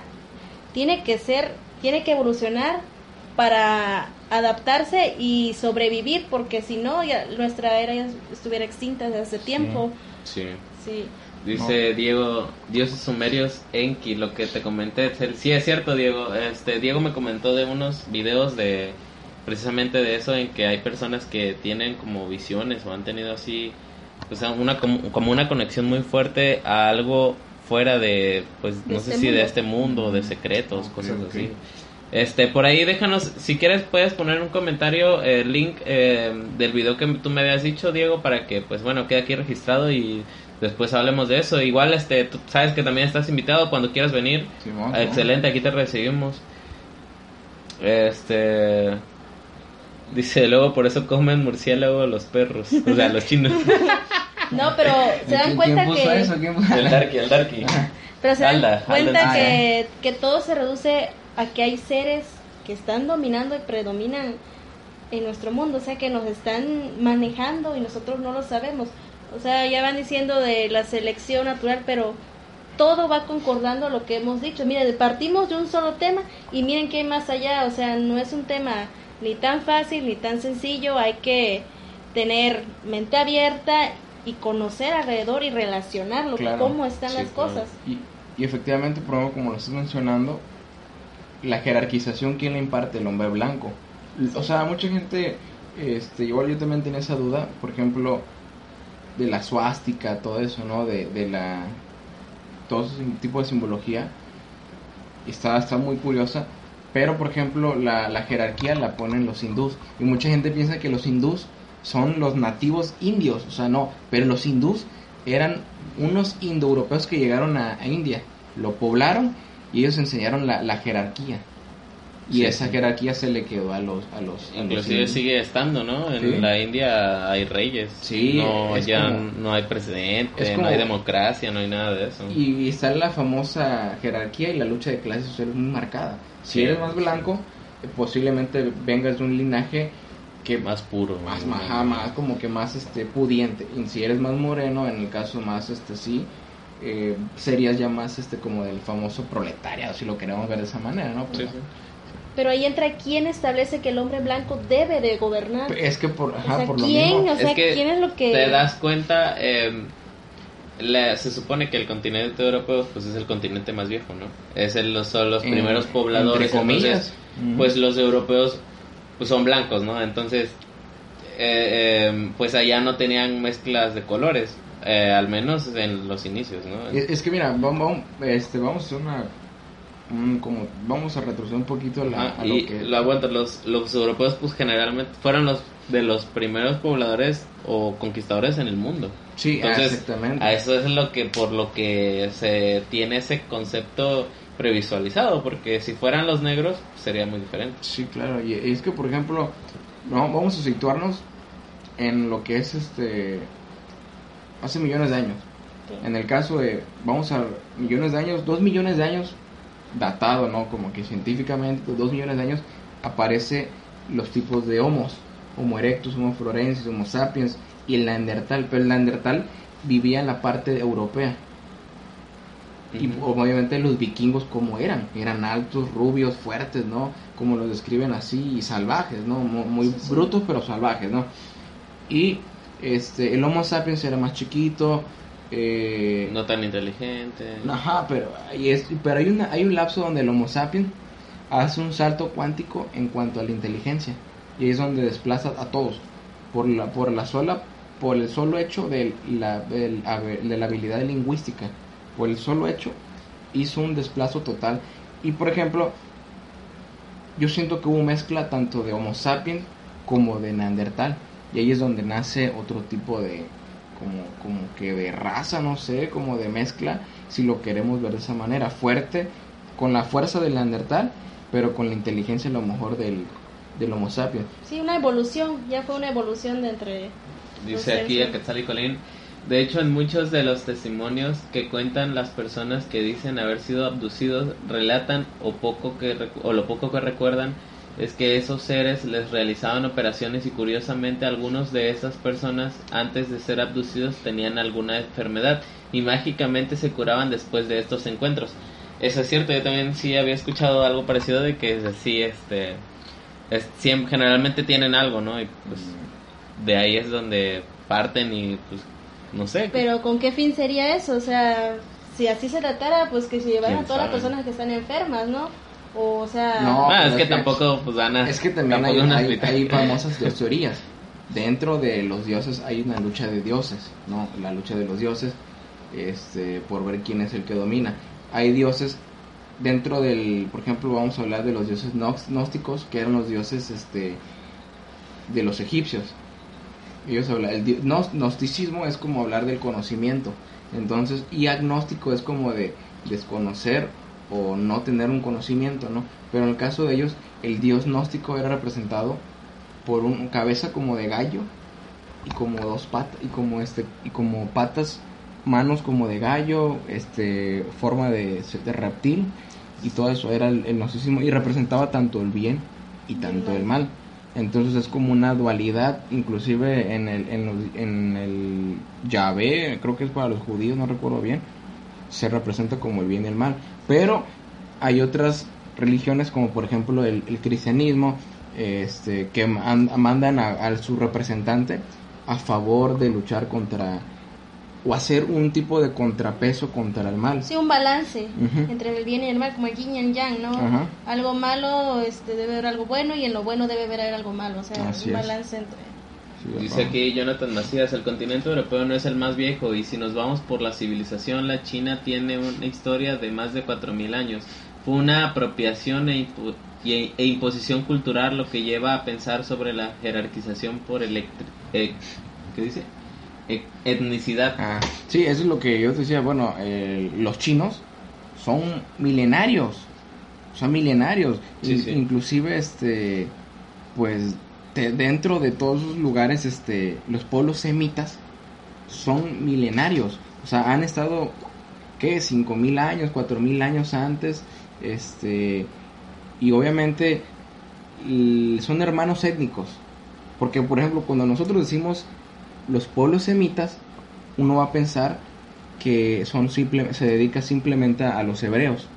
tiene que ser, tiene que evolucionar para adaptarse y sobrevivir, porque si no, ya nuestra era ya estuviera extinta desde hace tiempo. Sí. Sí. Dice Diego, dioses sumerios Enki, lo que te comenté. Sí, es cierto, Diego. Este, Diego me comentó de unos videos de precisamente de eso, en que hay personas que tienen como visiones o han tenido así, o sea, una, como, como una conexión muy fuerte a algo fuera de, pues, De no sé este si de este mundo, de secretos, cosas ok. así. Este, por ahí déjanos, si quieres puedes poner un comentario, el link eh, del video que tú me habías dicho, Diego, para que, pues bueno, quede aquí registrado y después hablemos de eso. Igual, este, tú sabes que también estás invitado cuando quieras venir. Excelente, aquí te recibimos. Este, dice luego por eso comen murciélago los perros, o sea, los chinos. *laughs* No, pero se dan ¿Quién- cuenta quién puso que... eso? ¿Quién puso- el darky, el darky. Pero se dan Alda, cuenta Alda. que, que todo se reduce a que hay seres que están dominando y predominan en nuestro mundo, o sea que nos están manejando y nosotros no lo sabemos. O sea, ya van diciendo de la selección natural, pero todo va concordando a lo que hemos dicho. Miren, partimos de un solo tema y miren que hay más allá, o sea, no es un tema ni tan fácil ni tan sencillo, hay que tener mente abierta y conocer alrededor y relacionarlo, Claro, cómo están sí, las claro. cosas. Y, y efectivamente, por ejemplo, como lo estás mencionando, la jerarquización, ¿quién le imparte? El hombre blanco. O sea, mucha gente, este, igual yo también tenía esa duda, por ejemplo, de la suástica, todo eso, ¿no? De, de la, todo ese tipo de simbología. Está, está muy curiosa. Pero, por ejemplo, la, la jerarquía la ponen los hindús. Y mucha gente piensa que los hindús son los nativos indios. O sea, no. Pero los hindús eran unos indoeuropeos que llegaron a, a India. Lo poblaron y ellos enseñaron la, la jerarquía. Y Sí, esa sí. jerarquía se le quedó a los... A los a Inclusive sigue estando, ¿no? En Sí. la India hay reyes. Sí, No, ya como- no hay presidente, es no hay democracia, no hay nada de eso. Y está la famosa jerarquía y la lucha de clases sociales muy marcada. Si eres más blanco, posiblemente vengas de un linaje que Más puro. más, ajá, más como que más este pudiente. Y si eres más moreno, en el caso más este sí, eh, serías ya más este como del famoso proletariado, si lo queremos ver de esa manera, ¿no? Sí, Pero- sí. Pero ahí entra quién establece que el hombre blanco debe de gobernar. Es que por, o ajá, sea, por lo ¿quién? mismo. O sea, Es que ¿quién es lo que...? Te das cuenta, eh, la- se supone que el continente europeo pues es el continente más viejo, ¿no? Es el, los, son los En- primeros pobladores. entre comillas. entonces, pues los europeos pues son blancos, ¿no? Entonces, eh, eh, pues allá no tenían mezclas de colores. Eh, al menos en los inicios, ¿no? Es, que mira, vamos, este, vamos a una como vamos a retroceder un poquito la, a y lo que... los, los europeos pues generalmente fueron los de los primeros pobladores o conquistadores en el mundo. Sí, exactamente. A eso es lo que por lo que se tiene ese concepto previsualizado, porque si fueran los negros sería muy diferente. Sí, claro, y es que por ejemplo, no, vamos a situarnos en lo que es este hace millones de años. En el caso de, vamos a millones de años, dos millones de años datado, ¿no? Como que científicamente, pues, dos millones de años, aparece los tipos de homos, Homo erectus, Homo florensis, Homo sapiens y el Neandertal, pero el Neandertal vivía en la parte europea. Y obviamente los vikingos como eran, eran altos, rubios, fuertes, ¿no? Como los describen así, y salvajes, ¿no? Muy, brutos pero salvajes, ¿no? Y este, el Homo sapiens era más chiquito, eh, no tan inteligente. Ajá, pero, es, pero hay, una, hay un lapso donde el Homo sapiens hace un salto cuántico en cuanto a la inteligencia. Y es donde desplaza a todos. Por la, por la sola, por el solo hecho de la, de la habilidad lingüística. Por el solo hecho hizo un desplazo total. Y por ejemplo, yo siento que hubo mezcla tanto de Homo sapiens como de Neandertal. Y ahí es donde nace otro tipo de, como, como que de raza, no sé, como de mezcla, si lo queremos ver de esa manera, fuerte, con la fuerza del Neandertal, pero con la inteligencia a lo mejor del, del Homo sapiens. Sí, una evolución, ya fue una evolución de entre... Dice aquí a Quetzal y Colín, de hecho en muchos de los testimonios que cuentan las personas que dicen haber sido abducidos, relatan o, poco que, o lo poco que recuerdan es que esos seres les realizaban operaciones y curiosamente algunos de esas personas antes de ser abducidos tenían alguna enfermedad y mágicamente se curaban después de estos encuentros. Eso es cierto, yo también sí había escuchado algo parecido de que sí, este, siempre, generalmente tienen algo, ¿no? Y pues de ahí es donde parten y pues no sé. Pero ¿con qué fin sería eso? O sea, si así se tratara, pues que se llevaran a todas las personas que están enfermas, ¿no? O sea... No, ah, es, que, tampoco, pues Es que también hay, hay, *laughs* famosas teorías. Dentro de los dioses hay una lucha de dioses, ¿no? La lucha de los dioses, este, por ver quién es el que domina. Hay dioses dentro del, por ejemplo, vamos a hablar de los dioses gnósticos, que eran los dioses, este, de los egipcios. Ellos hablan, el gnosticismo es como hablar del conocimiento. Entonces, y agnóstico es como de desconocer o no tener un conocimiento, ¿no? Pero en el caso de ellos, el dios gnóstico era representado por una cabeza como de gallo y como dos patas y como este y como patas, manos como de gallo, este forma de, de reptil y todo eso era el, gnosticismo y representaba tanto el bien y tanto el mal. Entonces es como una dualidad, inclusive en el, en, en el Yahvé, creo que es para los judíos, no recuerdo bien, se representa como el bien y el mal. Pero hay otras religiones como por ejemplo el, cristianismo este, que mandan a, su representante a favor de luchar contra o hacer un tipo de contrapeso contra el mal. Sí, un balance entre el bien y el mal, como el yin y el yang, ¿no? Algo malo este, debe haber algo bueno y en lo bueno debe haber algo malo, o sea, un balance entre Dice aquí Jonathan Macías, el continente europeo no es el más viejo y si nos vamos por la civilización, la China tiene una historia de más de 4.000 años. Fue una apropiación e, e, imposición cultural lo que lleva a pensar sobre la jerarquización por. Eh, ¿Qué dice? E, etnicidad. Ah, sí, eso es lo que yo decía. Bueno, eh, los chinos son milenarios. Son milenarios. Inclusive, este, pues dentro de todos los lugares, este, los pueblos semitas son milenarios. O sea, han estado, ¿qué? mil años, mil años antes. Este, y obviamente son hermanos étnicos. Porque, por ejemplo, cuando nosotros decimos los pueblos semitas, uno va a pensar que son simple, se dedica simplemente a los hebreos.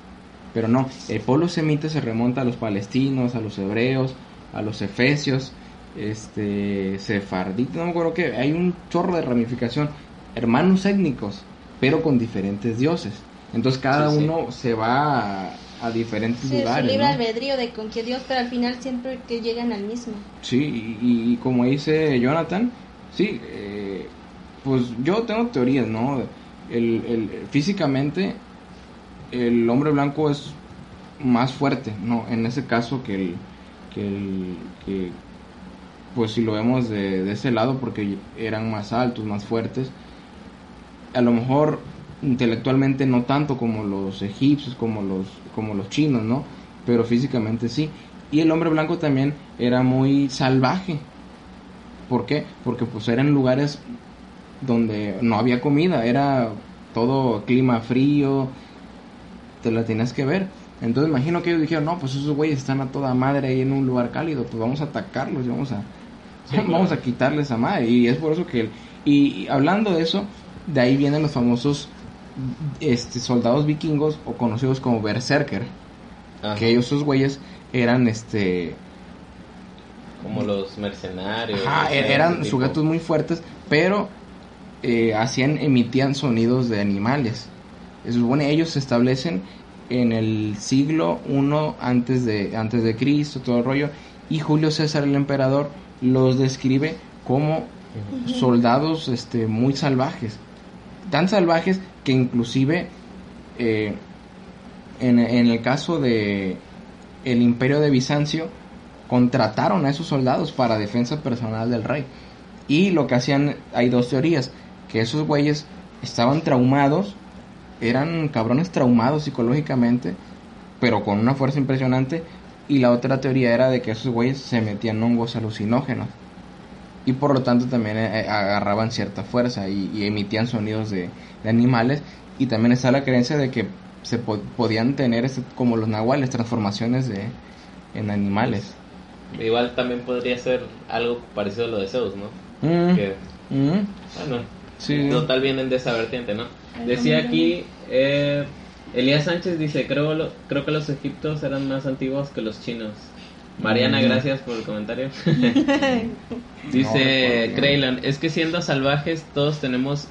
Pero no, el pueblo semita se remonta a los palestinos, a los hebreos, a los efesios, este, sefardita, no me acuerdo que hay un chorro de ramificación, hermanos étnicos, pero con diferentes dioses. Entonces cada uno se va a, diferentes lugares. libre albedrío de con qué Dios, pero al final siempre que llegan al mismo. Sí, y, como dice Jonathan, sí, eh, pues yo tengo teorías, ¿no? El, el, físicamente, el hombre blanco es más fuerte, ¿no? En ese caso que el, que el, que, pues si lo vemos de, de ese lado, porque eran más altos, más fuertes, a lo mejor intelectualmente no tanto como los egipcios, como los, como los chinos, ¿no? Pero físicamente sí. Y el hombre blanco también era muy salvaje. ¿Por qué? Porque pues eran lugares donde no había comida, era todo clima frío, te la tienes que ver. Entonces imagino que ellos dijeron, no, pues esos güeyes están a toda madre ahí en un lugar cálido, pues vamos a atacarlos y vamos a, *laughs* vamos a quitarles a madre. Y es por eso que, y hablando de eso, de ahí vienen los famosos este, soldados vikingos o conocidos como berserker. Que ellos, esos güeyes, eran este... Como los mercenarios. E-, eran sujetos muy fuertes, pero eh, hacían, emitían sonidos de animales. Se supone ellos se establecen en el siglo I antes de, antes de Cristo, todo el rollo, y Julio César el emperador los describe como soldados este, muy salvajes. Tan salvajes que inclusive eh, en, el caso de el imperio de Bizancio contrataron a esos soldados para defensa personal del rey. Y lo que hacían hay dos teorías que esos güeyes estaban traumados eran cabrones traumados psicológicamente pero con una fuerza impresionante y la otra teoría era de que esos güeyes se metían hongos alucinógenos y por lo tanto también eh, eh, agarraban cierta fuerza y, emitían sonidos de, animales y también está la creencia de que se podían tener este, como los nahuales transformaciones de en animales igual también podría ser algo parecido a lo de Zeus no mm. que, mm. bueno sí. total vienen de esa vertiente no decía aquí eh, Elías Sánchez dice creo creo que los egiptos eran más antiguos que los chinos Mariana, gracias por el comentario. *laughs* *laughs* dice no, es que siendo salvajes todos tenemos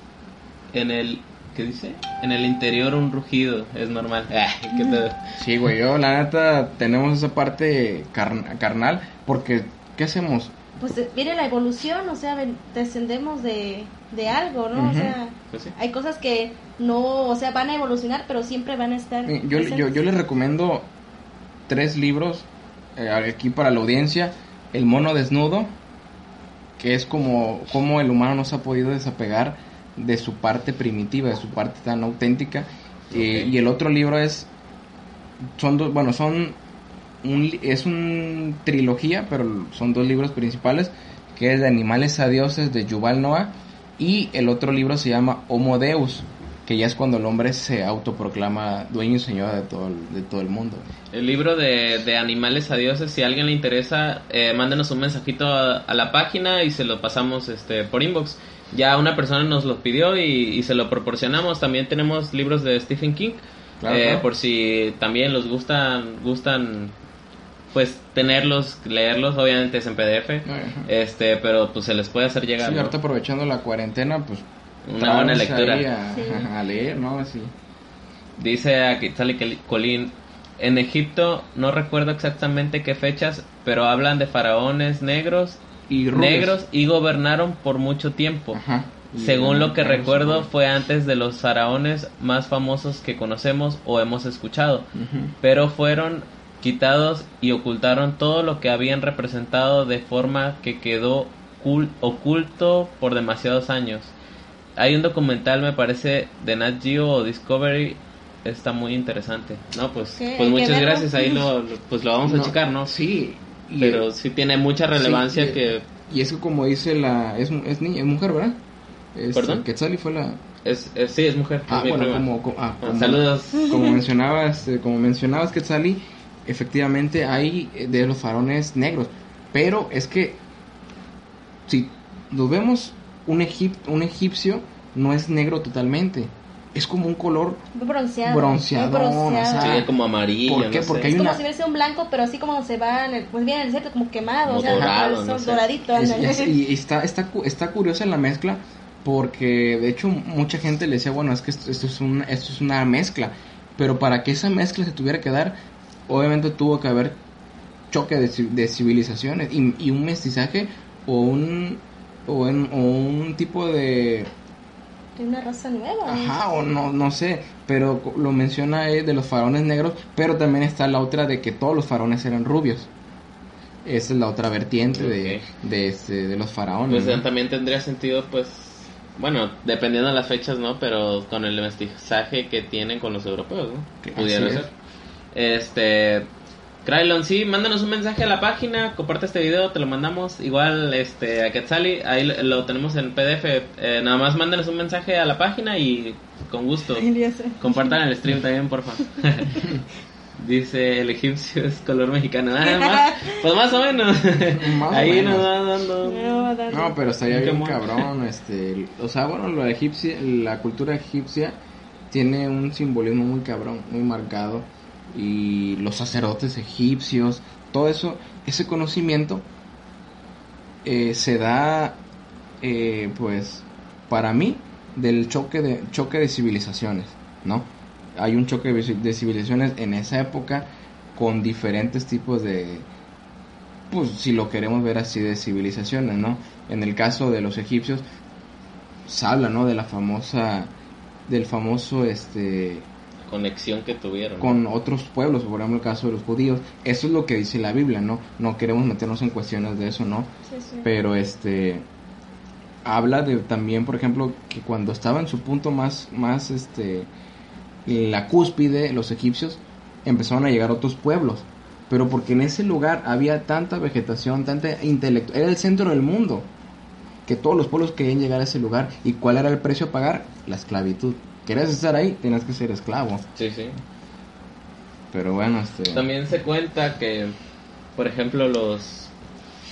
en el ¿qué dice? En el interior un rugido, es normal. *laughs* Sí, güey, yo la neta tenemos esa parte carnal porque ¿qué hacemos? Pues eh, mire la evolución, o sea, descendemos de, de algo, ¿no? O sea, pues hay cosas que no, o sea, van a evolucionar, pero siempre van a estar. Yo, yo, yo les recomiendo tres libros eh, aquí para la audiencia, el mono desnudo, que es como, como el humano no se ha podido desapegar de su parte primitiva, de su parte tan auténtica. Eh, y el otro libro es, son dos, bueno, son, un, es una trilogía, pero son dos libros principales, que es de Animales a Dioses de Yuval Noah, y el otro libro se llama Homo Deus, que ya es cuando el hombre se autoproclama dueño y señor de todo el, de todo el mundo. El libro de, de Animales a Dioses, si a alguien le interesa, eh, mándenos un mensajito a, la página y se lo pasamos este por inbox. Ya una persona nos lo pidió y, se lo proporcionamos. También tenemos libros de Stephen King, eh, por si también los gustan, gustan pues tenerlos, leerlos, obviamente es en PDF, este, pero pues se les puede hacer llegar. Sí, ahorita aprovechando la cuarentena, pues una buena lectura. *laughs* A, leer, ¿no? Así. Dice aquí, sale Colín, en Egipto no recuerdo exactamente qué fechas, pero hablan de faraones negros y negros y gobernaron por mucho tiempo. Según lo que recuerdo fue antes de los faraones más famosos que conocemos o hemos escuchado, pero fueron quitados y ocultaron todo lo que habían representado de forma que quedó oculto por demasiados años hay un documental, me parece, de Nat Geo o Discovery, está muy interesante. No, pues, pues muchas gracias, ahí lo, pues lo vamos a checar, ¿no? Sí. Pero sí tiene mucha relevancia que... Y es que como dice la... Es, es, niña, es mujer, ¿verdad? Es, ¿Perdón? Quetzali fue la... Es, sí, es mujer. Ah, bueno, como, ah, como, Saludos. Como mencionabas, eh, como mencionabas Quetzali, efectivamente hay de los farones negros. Pero es que si lo vemos un, un egipcio no es negro totalmente. Es como un color bronceado. Bronceado. como amarillo. ¿Por qué? Porque es como si fuese un blanco, pero así como se va, en el, pues bien en el centro, como quemado. o sea, dorado, doradito. y está, está, está curiosa la mezcla porque de hecho mucha gente le decía, bueno, es que esto, es, una, esto es una mezcla. Pero para que esa mezcla se tuviera que dar, obviamente tuvo que haber choque de, de civilizaciones y, y un mestizaje o un o, en, un tipo de De una raza nueva. Ajá, o no, no sé, pero lo menciona eh, de los faraones negros, pero también está la otra de que todos los faraones eran rubios. Esa es la otra vertiente de, de, este, de los faraones. Pues ¿no? también tendría sentido, pues, bueno, dependiendo de las fechas, ¿no? Pero con el mestizaje que tienen con los europeos, ¿no? Que Pudiera ser. Es. Este, Krylon, sí, mándanos un mensaje a la página, comparte este video, te lo mandamos. Igual, este, a Quetzali, ahí lo- lo tenemos en PDF. Eh, nada más mándanos un mensaje a la página y con gusto. Compartan el stream también, porfa. *laughs* Dice el egipcio es color mexicano. Ah, más- pues más o menos. Más o Ahí menos. nos va dando. No, va dando. No, pero estaría bien cabrón, este, o sea, bueno, la egipcia, la cultura egipcia tiene un simbolismo muy cabrón, muy marcado y los sacerdotes egipcios, todo eso, ese conocimiento eh, se da, eh, pues, para mí, del choque de choque de civilizaciones, ¿no? Hay un choque de civilizaciones en esa época con diferentes tipos de, pues si lo queremos ver así de civilizaciones, ¿no? En el caso de los egipcios se habla, ¿no? De la famosa, del famoso, este, Conexión que tuvieron. con otros pueblos, por ejemplo el caso de los judíos. Eso es lo que dice la Biblia, ¿no? No queremos meternos en cuestiones de eso, ¿no? Sí, sí. Pero este habla de también, por ejemplo, que cuando estaba en su punto más, más, este, la cúspide, los egipcios empezaron a llegar a otros pueblos. Pero porque en ese lugar había tanta vegetación, tanta intelecto, era el centro del mundo. Que todos los pueblos querían llegar a ese lugar. ¿Y cuál era el precio a pagar? La esclavitud. ¿Querías estar ahí? Tenías que ser esclavo. Sí, sí. Pero bueno, este... También se cuenta que, por ejemplo, los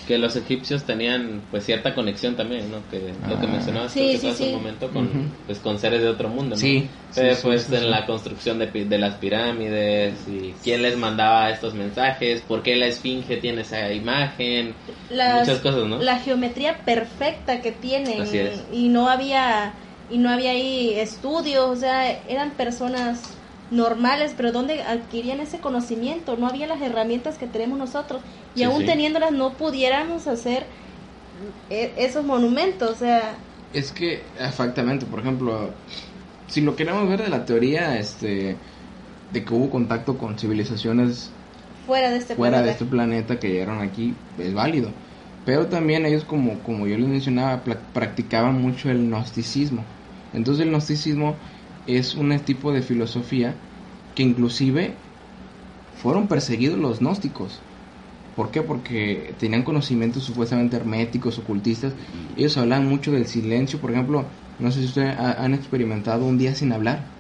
que los egipcios tenían pues cierta conexión también, ¿no? Que lo que Ah. mencionabas Sí, creo que sí, hace sí. un momento con Ujú. pues con seres de otro mundo, ¿no? Sí, Eh, sí, pues sí, en sí. la construcción de, pi- de las pirámides y quién les mandaba estos mensajes, por qué la esfinge tiene esa imagen, Las- muchas cosas, ¿no? La geometría perfecta que tienen. Así es. Y no había y no había ahí estudios, o sea, eran personas normales, pero ¿dónde adquirían ese conocimiento? No había las herramientas que tenemos nosotros. Y Sí, aún sí. teniéndolas no pudiéramos hacer e- esos monumentos, o sea, Es que, exactamente, por ejemplo, si lo queremos ver de la teoría, este, de que hubo contacto con civilizaciones fuera de este fuera de planeta. este planeta que llegaron aquí, es válido. Pero también ellos, como, como yo les mencionaba, practicaban mucho el gnosticismo. Entonces el gnosticismo es un tipo de filosofía que inclusive fueron perseguidos los gnósticos. ¿Por qué? Porque tenían conocimientos supuestamente herméticos, ocultistas. Ellos hablaban mucho del silencio. Por ejemplo, no sé si ustedes ha- han experimentado un día sin hablar.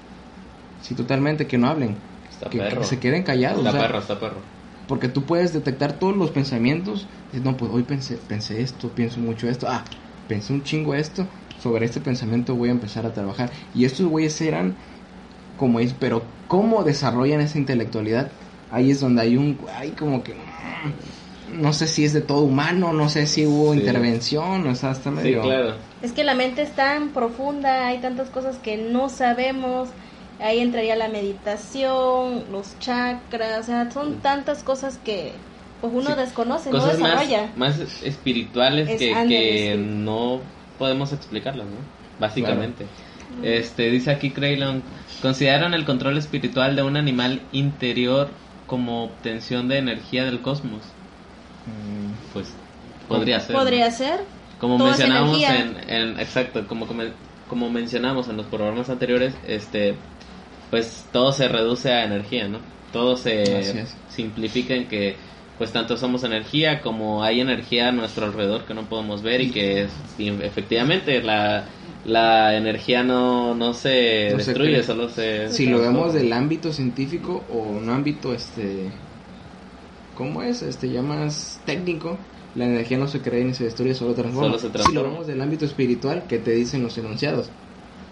Sí, totalmente, que no hablen. Está Que, perro. se queden callados. Está o sea, perro, está perro. porque tú puedes detectar todos los pensamientos. No, pues hoy pensé, pensé esto, pienso mucho esto. Ah, pensé un chingo esto. Sobre este pensamiento voy a empezar a trabajar. Y estos güeyes eran como es, pero ¿cómo desarrollan esa intelectualidad? Ahí es donde hay un, hay como que, mm, no sé si es de todo humano, no sé si hubo Sí. intervención, o sea, está Sí, medio... claro. Es que la mente es tan profunda, hay tantas cosas que no sabemos. Ahí entraría la meditación, los chakras, o sea, son tantas cosas que pues uno Sí. desconoce, no Cosas más, desarrolla. más espirituales Es- que, que no podemos explicarlas, ¿no? Básicamente. Este, dice aquí Craylon, ¿consideran el control espiritual de un animal interior como obtención de energía del cosmos? Mm, Pues podría ser. ¿no? Podría ser. Como mencionamos en, exacto, como como mencionamos en los programas anteriores, este pues todo se reduce a energía, ¿no? Todo se simplifica en que pues tanto somos energía como hay energía a nuestro alrededor que no podemos ver y que es- y efectivamente la, la energía no, no se No destruye, solo se... Si lo vemos del ámbito científico o un ámbito, este, ¿cómo es? Este, ya más técnico, la energía no se crea ni se destruye, solo transforma. Solo se Si transforma. lo vemos del ámbito espiritual, ¿qué te dicen los enunciados?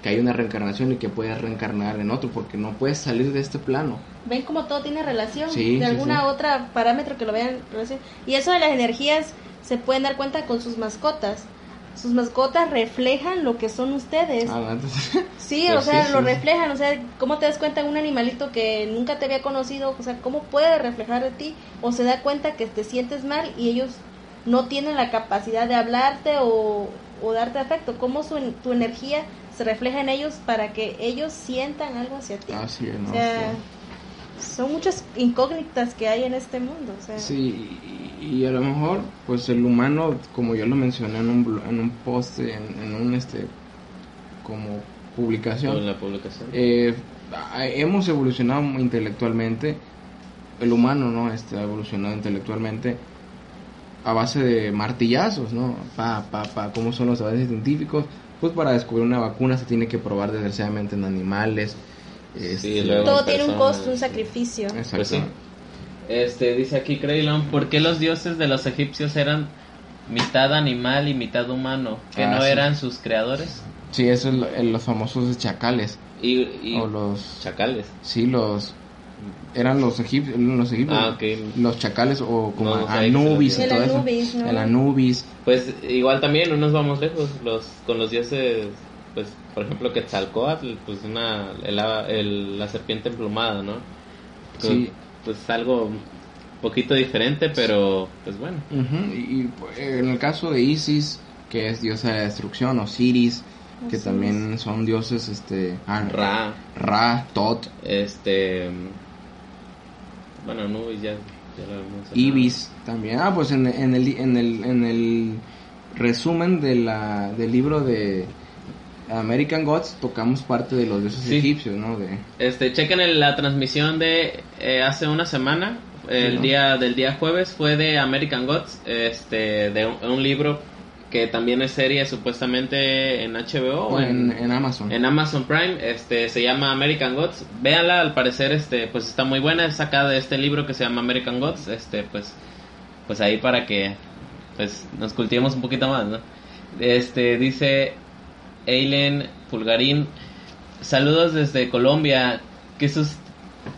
Que hay una reencarnación y que puedes reencarnar en otro, porque no puedes salir de este plano. Ven como todo tiene relación, Sí, de alguna sí. otra parámetro que lo vean relación. Y eso de las energías se pueden dar cuenta con sus mascotas. Sus mascotas reflejan lo que son ustedes. Ah, entonces, *laughs* Sí, Pues o sea, lo reflejan, o sea, ¿cómo te das cuenta de un animalito que nunca te había conocido? O sea, ¿cómo puede reflejar de ti? O se da cuenta que te sientes mal y ellos no tienen la capacidad de hablarte o, o darte afecto, cómo su, tu energía se refleja en ellos para que ellos sientan algo hacia ti. Así es, ¿no? O sea, son muchas incógnitas que hay en este mundo. O sea. Sí, y, y a lo mejor, pues el humano, como yo lo mencioné en un, en un post, en, en un, este, como publicación, en la publicación. eh, hemos evolucionado intelectualmente, el humano, ¿no? Este, ha evolucionado intelectualmente a base de martillazos, ¿no? Pa, pa, pa, ¿cómo son los avances científicos? Pues para descubrir una vacuna se tiene que probar desgraciadamente en animales. este, luego- Todo tiene un costo, un sacrificio. exacto. Pues sí. Este, dice aquí Creylon, ¿por qué los dioses de los egipcios eran mitad animal y mitad humano? ¿Que Ah, no sí. eran sus creadores? Sí, eso es lo- en los famosos chacales. Y, y O los... chacales. Sí, los... Eran los egipcios, los egipcios, Ah, los chacales o como No, o sea, Anubis y El todo eso. Anubis, ¿no? El Anubis. Pues igual también, no nos vamos lejos, los con los dioses, pues por ejemplo Quetzalcóatl, pues una, el, el- la serpiente emplumada, ¿no? Pues, Sí. Pues algo un poquito diferente, pero pues bueno. Y, y, pues, en el caso de Isis, que es diosa de la destrucción, Osiris, que Así también son dioses, este... ah, Ra, Ra, Tot, este... Bueno, Anubis ya, ya lo hemos. Ibis también. Ah, pues en, en el, en, el, en el resumen de la, del libro de American Gods tocamos parte de los dioses Sí. egipcios, ¿no? De, Este, chequen el- la transmisión de eh, hace una semana, el Sí, ¿no? día del día jueves fue de American Gods, este, de un, un libro que también es serie supuestamente en HBO o en, en Amazon. en Amazon Prime, este se llama American Gods. Véanla, al parecer este pues está muy buena, es sacada de este libro que se llama American Gods, este pues pues ahí para que pues nos cultivemos un poquito más, ¿no? Este dice Eileen Pulgarín, saludos desde Colombia. ¿Qué sus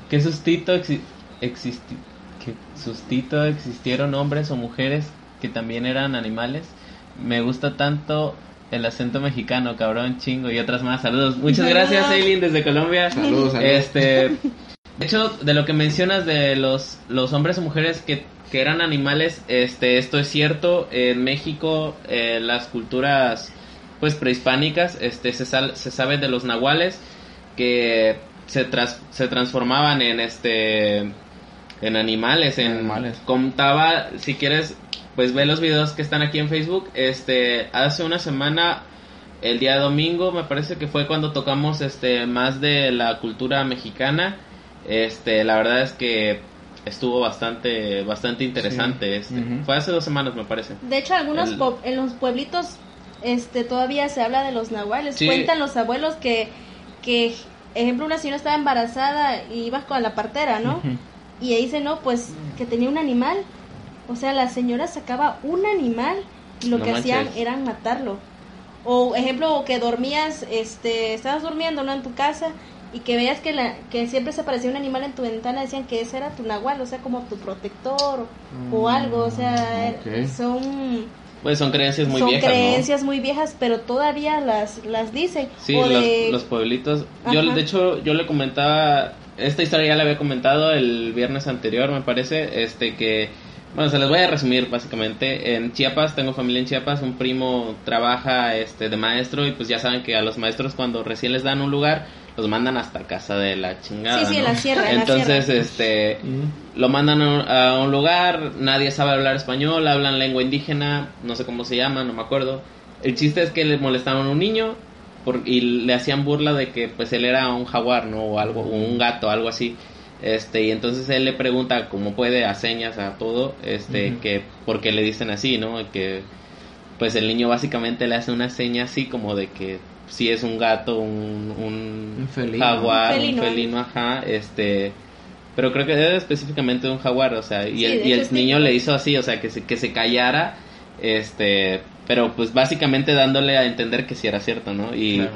qué sustito exi- existi- qué sustito existieron hombres o mujeres que también eran animales? Me gusta tanto el acento mexicano, cabrón, chingo y otras más. Saludos. Muchas gracias, Eileen, desde Colombia. Saludos, saludos. Este, de hecho, de lo que mencionas de los, los hombres o mujeres que, que eran animales, este, esto es cierto. En México, eh, las culturas pues prehispánicas, este, se, sal- se sabe de los nahuales que se, tras- se transformaban en este en animales, en Animales. contaba, si quieres, pues ve los videos que están aquí en Facebook. Este, hace una semana el día domingo me parece que fue cuando tocamos este más de la cultura mexicana este la verdad es que estuvo bastante bastante interesante este fue hace dos semanas me parece De hecho, algunos El- en los pueblitos este todavía se habla de los nahuales. Sí. Cuentan los abuelos que, que, ejemplo, una señora estaba embarazada y ibas con la partera, ¿no? Y ahí dice, no, pues que tenía un animal. O sea, la señora sacaba un animal y lo No que hacían era matarlo. O ejemplo, que dormías, este, estabas durmiendo, ¿no? En tu casa y que veías que, la, que siempre se aparecía un animal en tu ventana, decían que ese era tu nahual, o sea, como tu protector o, o algo, o sea, ok. son pues son creencias muy son viejas creencias muy viejas, pero todavía las, las dicen. sí o los, de- los pueblitos yo Ajá. de hecho yo le comentaba esta historia ya la había comentado el viernes anterior me parece este que bueno se les voy a resumir básicamente en Chiapas tengo familia en Chiapas un primo trabaja este de maestro y pues ya saben que a los maestros cuando recién les dan un lugar los mandan hasta casa de la chingada Sí, sí, en ¿no? la sierra, en la entonces sierra. este lo mandan a un- a un lugar, nadie sabe hablar español, hablan lengua indígena, no sé cómo se llama, no me acuerdo. El chiste es que le molestaron a un niño por- y le hacían burla de que pues él era un jaguar, ¿no? O algo, o un gato, algo así. Este, y entonces él le pregunta cómo puede a señas a todo, este, Ujú. que por qué le dicen así, ¿no? Que pues el niño básicamente le hace una seña así como de que si es un gato, un, un, Un felino. jaguar, Un un felino. ajá, este, pero creo que era específicamente de un jaguar, o sea, y Sí, el, y el sí, niño le hizo así, o sea, que se, que se callara, este, pero pues básicamente dándole a entender que sí era cierto, ¿no? Y, Claro.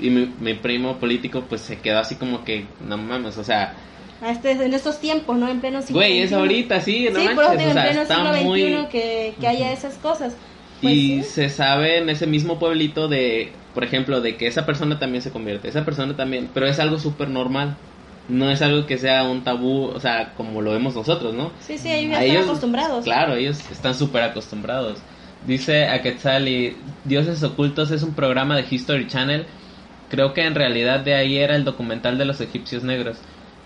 y mi, mi primo político pues se quedó así como que, no mames, o sea, a este, en estos tiempos, ¿no? En pleno siglo güey, es ahorita, sí, no sí, por eso manches, digo, sea, en pleno está siglo XXI muy... que, que haya esas cosas. Pues y sí. se sabe en ese mismo pueblito de, por ejemplo, de que esa persona también se convierte, esa persona también, pero es algo súper normal. No es algo que sea un tabú, o sea, como lo vemos nosotros, ¿no? Sí, sí, ellos A están ellos- acostumbrados. Claro, ellos están súper acostumbrados. Dice a Quetzali, Dioses Ocultos es un programa de History Channel. Creo que en realidad de ahí era el documental de los egipcios negros.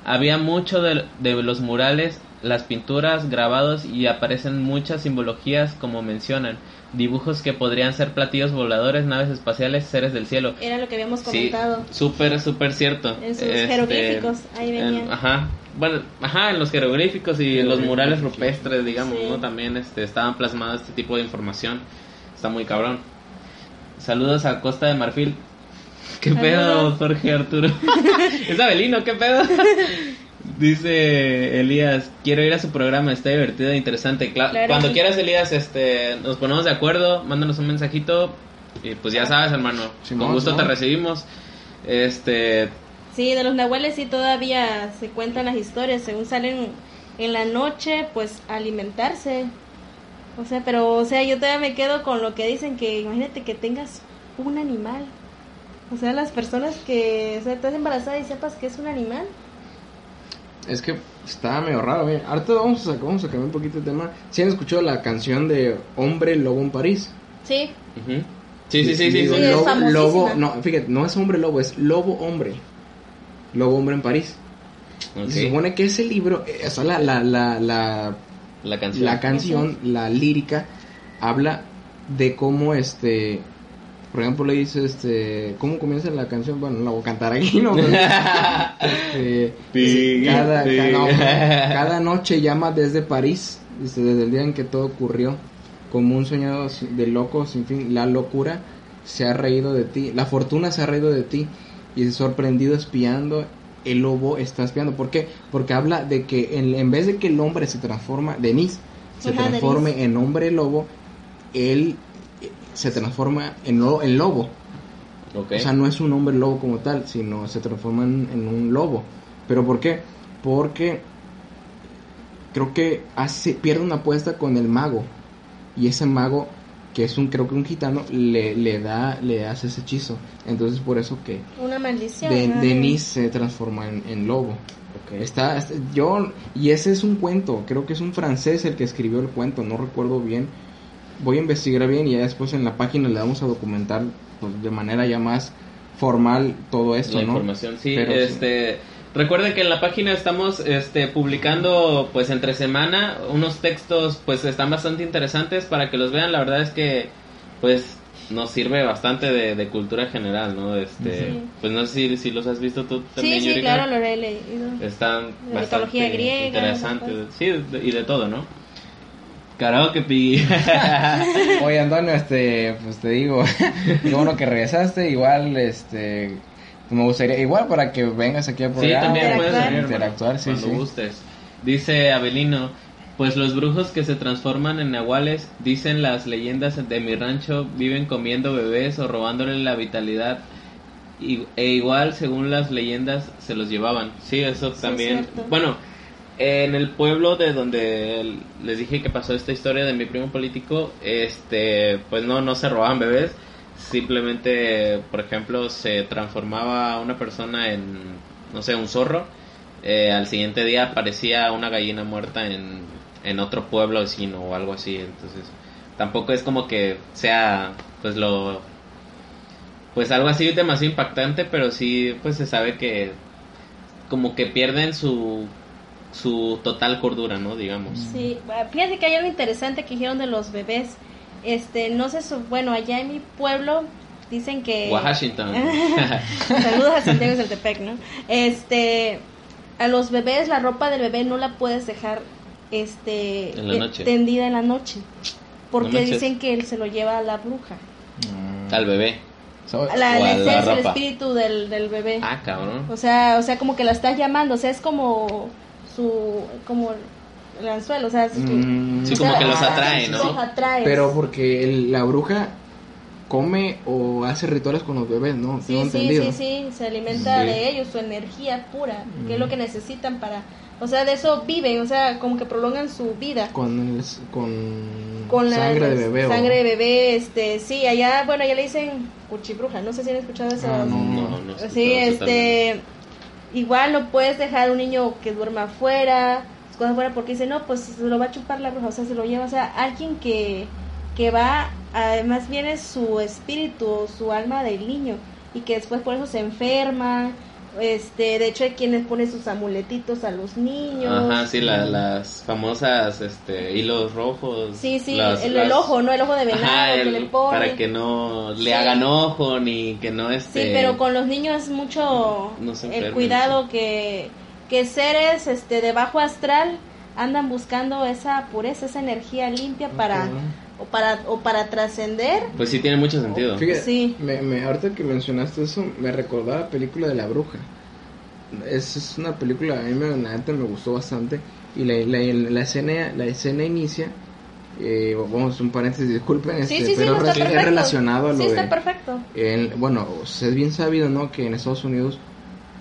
Había mucho de, de los murales, las pinturas, grabados y aparecen muchas simbologías como mencionan. Dibujos que podrían ser platillos voladores, naves espaciales, seres del cielo. Era lo que habíamos Sí, comentado. súper, súper cierto. En sus Este, jeroglíficos, ahí en- venían. ajá, bueno, ajá, en los jeroglíficos y en los murales rupestres, digamos, Sí. ¿no? También este, estaban plasmados este tipo de información. Está muy cabrón. Saludos a Costa de Marfil. ¿Qué pedo. Jorge Arturo? *laughs* es Abelino, ¿qué pedo? Dice Elías, quiero ir a su programa, está divertido e interesante. Cla- Claro, Cuando sí. quieras, Elías, este, nos ponemos de acuerdo, mándanos un mensajito y pues ya sabes, hermano, con gusto te recibimos. Este, Sí, de los nahuales sí todavía se cuentan las historias, según salen en la noche, pues a alimentarse. O sea, pero, o sea, yo todavía me quedo con lo que dicen que imagínate que tengas un animal. O sea, las personas que, o sea, estás embarazada y sepas que es un animal. Es que estaba medio raro, bien. Ahorita vamos a, sacar, vamos a cambiar un poquito de tema. ¿Sí han escuchado la canción de Hombre Lobo en París? Sí, ujú. sí, sí, sí, sí, Digo, sí. es lobo, lobo- no, fíjate, no es hombre lobo, es lobo hombre. Lobo hombre en París. Ok. Y se supone que ese libro, eh, o sea, la, la, la, la, La canción. la canción, la lírica, habla de cómo este. Por ejemplo, le dice este. ¿Cómo comienza la canción? Bueno, no la voy a cantar aquí, ¿no? Pero, *laughs* este, dice, cada, *laughs* cada noche llama desde París, dice, desde el día en que todo ocurrió, como un sueño de loco sin fin. La locura se ha reído de ti, la fortuna se ha reído de ti y sorprendido espiando. El lobo está espiando. ¿Por qué? Porque habla de que en, en vez de que el hombre se transforma, Denise se transforme en hombre lobo, él se transforma en, lo- en lobo. Ok. O sea, no es un hombre lobo como tal, sino se transforma en, en un lobo. ¿Pero por qué? Porque creo que hace, pierde una apuesta con el mago. Y ese mago, que es un, creo que un gitano, le, le da, le hace ese hechizo. Entonces por eso que una maldición. De- ajá. Denise se transforma en, en lobo. Ok. Está, está- yo, y ese es un cuento, creo que es un francés el que escribió el cuento, no recuerdo bien. Voy a investigar bien y ya después en la página le vamos a documentar pues, de manera ya más formal todo esto, la ¿no? información, sí. Pero sí. este, recuerde que en la página estamos este, publicando, pues, entre semana unos textos, pues, están bastante interesantes para que los vean. La verdad es que, pues, nos sirve bastante de, de cultura general, ¿no? Este, Sí. pues, no sé si, si los has visto tú también, Sí, sí, Yurika. claro, lo he leído. Están De bastante mitología griega, interesantes. Sí, de- y de todo, ¿no? Karaoke Pi. *laughs* Oye, Antonio, este, pues te digo, *laughs* qué bueno que regresaste. Igual, este, me gustaría, igual para que vengas aquí Sí, programa. también puedes Interactuar. venir, hermano, interactuar, sí, cuando sí. gustes. Dice Abelino, pues los brujos que se transforman en nahuales, dicen las leyendas de mi rancho, viven comiendo bebés o robándole la vitalidad. Y, e igual, según las leyendas, se los llevaban. Sí, eso Sí, también. Bueno, en el pueblo de donde les dije que pasó esta historia de mi primo político, este, pues no, no se robaban bebés. Simplemente, por ejemplo, se transformaba una persona en, no sé, un zorro. eh, al siguiente día aparecía una gallina muerta en, en otro pueblo vecino o algo así. Entonces, tampoco es como que sea, pues lo, pues algo así demasiado impactante, pero sí, pues se sabe que como que pierden su su total cordura, ¿no? Digamos. Sí, fíjate que hay algo interesante que dijeron de los bebés. Este, no sé, su- bueno, allá en mi pueblo dicen que... Washington. *laughs* Saludos a Santiago Celtepec, ¿no? Este, a los bebés, la ropa del bebé no la puedes dejar, este, En la eh, noche. tendida en la noche. Porque dicen que él se lo lleva a la bruja. Mm. Al bebé. La, la el espíritu del, del bebé. Ah, cabrón. O sea, o sea, como que la estás llamando, o sea, es como su, como el anzuelo, o sea, su- Mm, Sí, o como sea, que los atrae, ¿no? Los atrae. Pero porque el- la bruja come o hace rituales con los bebés, ¿no? Sí, Tengo sí, entendido. sí, sí, se alimenta Sí. de ellos, su energía pura, que es lo que necesitan para, o sea, de eso viven, o sea, como que prolongan su vida. Con, el- con, Con la sangre de bebé. o- Sangre de bebé, este, sí, allá, bueno, allá le dicen cuchibruja, no sé si han escuchado eso. Ah, no. No, no. sé, Sí, no, este, igual no puedes dejar un niño que duerma afuera, cosas afuera, porque dice, no, pues se lo va a chupar la bruja, o sea, se lo lleva, o sea, alguien que, que va, más bien es su espíritu, su alma del niño, y que después por eso se enferma, este, de hecho hay quienes ponen sus amuletitos a los niños. Ajá, sí, las famosas este, hilos rojos. Sí, sí, el, ojo, ¿no? El ojo de venado que le ponen. Para que no le hagan ojo ni que no esté... Sí, pero con los niños es mucho el cuidado que, que seres este, de bajo astral andan buscando esa pureza, esa energía limpia para... O para, o para trascender. Pues sí, tiene mucho sentido. sí. Me, me, ahorita que mencionaste eso, me recordaba la película de La Bruja. Es, es una película, a mí me, me gustó bastante. Y la, la, la, escena, la escena inicia eh, vamos un paréntesis, disculpen, este, pero es relacionado a lo está perfecto. bueno, es bien sabido, ¿no? Que en Estados Unidos,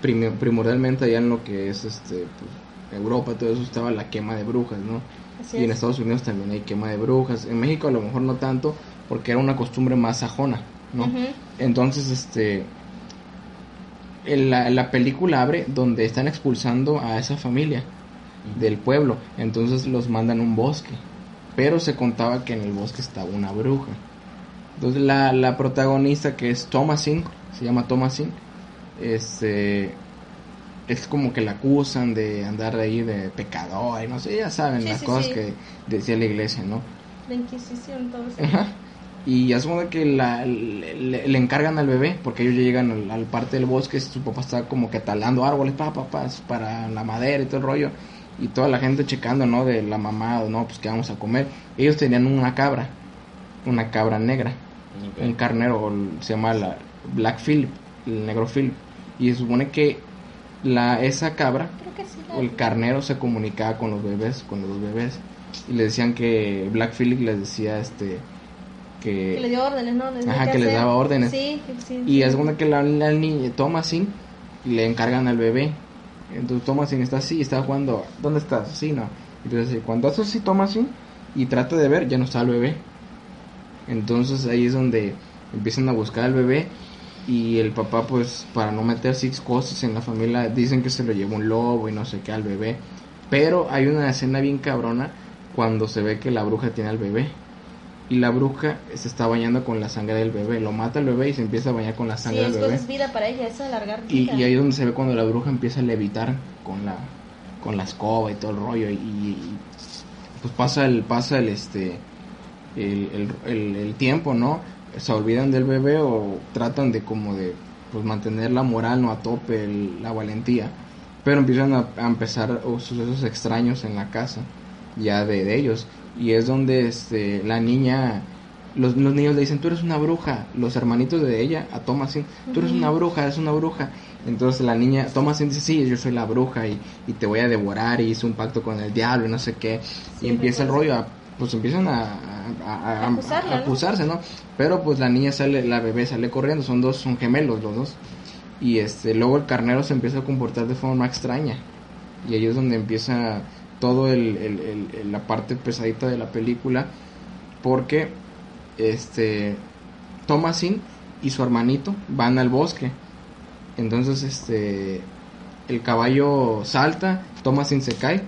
primordialmente allá en lo que es este pues, Europa, todo eso estaba la quema de brujas, ¿no? Y en Estados Unidos también hay quema de brujas. En México a lo mejor no tanto, porque era una costumbre más sajona, ¿no? Entonces, este, en la, la, película abre donde están expulsando a esa familia del pueblo, entonces los mandan a un bosque, pero se contaba que en el bosque estaba una bruja. Entonces la, la protagonista que es Thomasin, se llama Thomasin, este es como que la acusan de andar ahí de pecador y no sé, ya saben las cosas que decía la iglesia, ¿no? La Inquisición, todo eso. Y asumo que la, le, encargan al bebé, porque ellos llegan al, parte del bosque, su papá está como que talando árboles, pa, para la madera y todo el rollo, y toda la gente checando, ¿no? De la mamá, no, pues que vamos a comer. Ellos tenían una cabra, una cabra negra, un carnero, se llama la Black Philip, el negro Philip, y se supone que la esa cabra o el carnero se comunicaba con los bebés, con los bebés y le decían que Black Phillip les decía este que, que le dio órdenes, ¿no? ajá, que les daba órdenes. y es una que la, la niña Thomasin le encargan al bebé. Entonces Thomasin está así, está jugando, ¿dónde estás? Sí, no. Entonces cuando hace así Thomasin y trata de ver, ya no está el bebé. Entonces ahí es donde empiezan a buscar al bebé y el papá pues para no meter six cosas en la familia dicen que se lo llevó un lobo y no sé qué al bebé. Pero hay una escena bien cabrona cuando se ve que la bruja tiene al bebé. Y la bruja se está bañando con la sangre del bebé. Lo mata el bebé y se empieza a bañar con la sangre del bebé. es vida para ella eso alargar y, y, ahí es donde se ve cuando la bruja empieza a levitar con la con la escoba y todo el rollo. Y, pues pasa el pasa el este el, el, el tiempo no se olvidan del bebé o tratan de como de pues mantener la moral no a tope la valentía. Pero empiezan a, empezar sucesos extraños en la casa ya de, ellos. Y es donde este la niña los, los, niños le dicen tú eres una bruja los hermanitos de ella a Thomasin tú eres una bruja eres una bruja entonces la niña Thomasin dice sí yo soy la bruja y, y te voy a devorar y hice un pacto con el diablo y no sé qué y empieza el rollo a pues empiezan a, a, acusarse, ¿no? Pero pues la niña sale, la bebé sale corriendo, son dos, son gemelos los dos. Y este, luego el carnero se empieza a comportar de forma extraña. Y ahí es donde empieza todo el, el, la parte pesadita de la película. Porque este Thomasin y su hermanito van al bosque. Entonces este el caballo salta, Thomasin se cae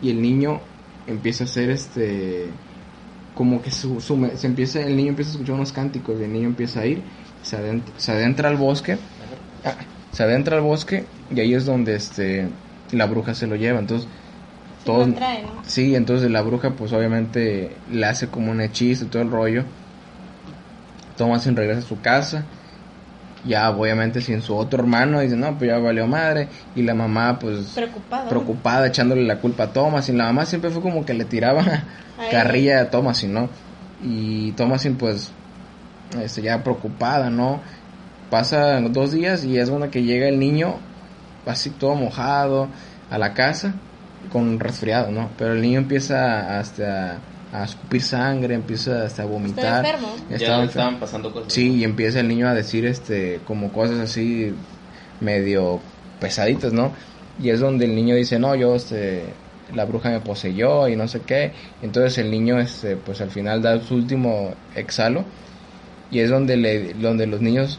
y el niño empieza a hacer este como que su, se empieza el niño empieza a escuchar unos cánticos y el niño empieza a ir se adentra, se adentra al bosque ah, se adentra al bosque y ahí es donde este la bruja se lo lleva. Entonces todo sí entonces la bruja pues obviamente le hace como un hechizo y todo el rollo. Thomas regresa a su casa ya obviamente sin su otro hermano dice no pues ya valió madre y la mamá pues preocupada preocupada echándole la culpa a Thomas. Y la mamá siempre fue como que le tiraba *laughs* *laughs* carrilla a Thomas y no y Thomas pues este, ya preocupada no pasa dos días y es cuando que llega el niño así todo mojado a la casa con resfriado no pero el niño empieza hasta a escupir sangre, empieza hasta a vomitar. Está enfermo. Ya estaban pasando cosas. Sí, y empieza el niño a decir este como cosas así medio pesaditas, ¿no? Y es donde el niño dice, "No, yo este la bruja me poseyó y no sé qué." Entonces el niño este pues al final da su último exhalo y es donde le donde los niños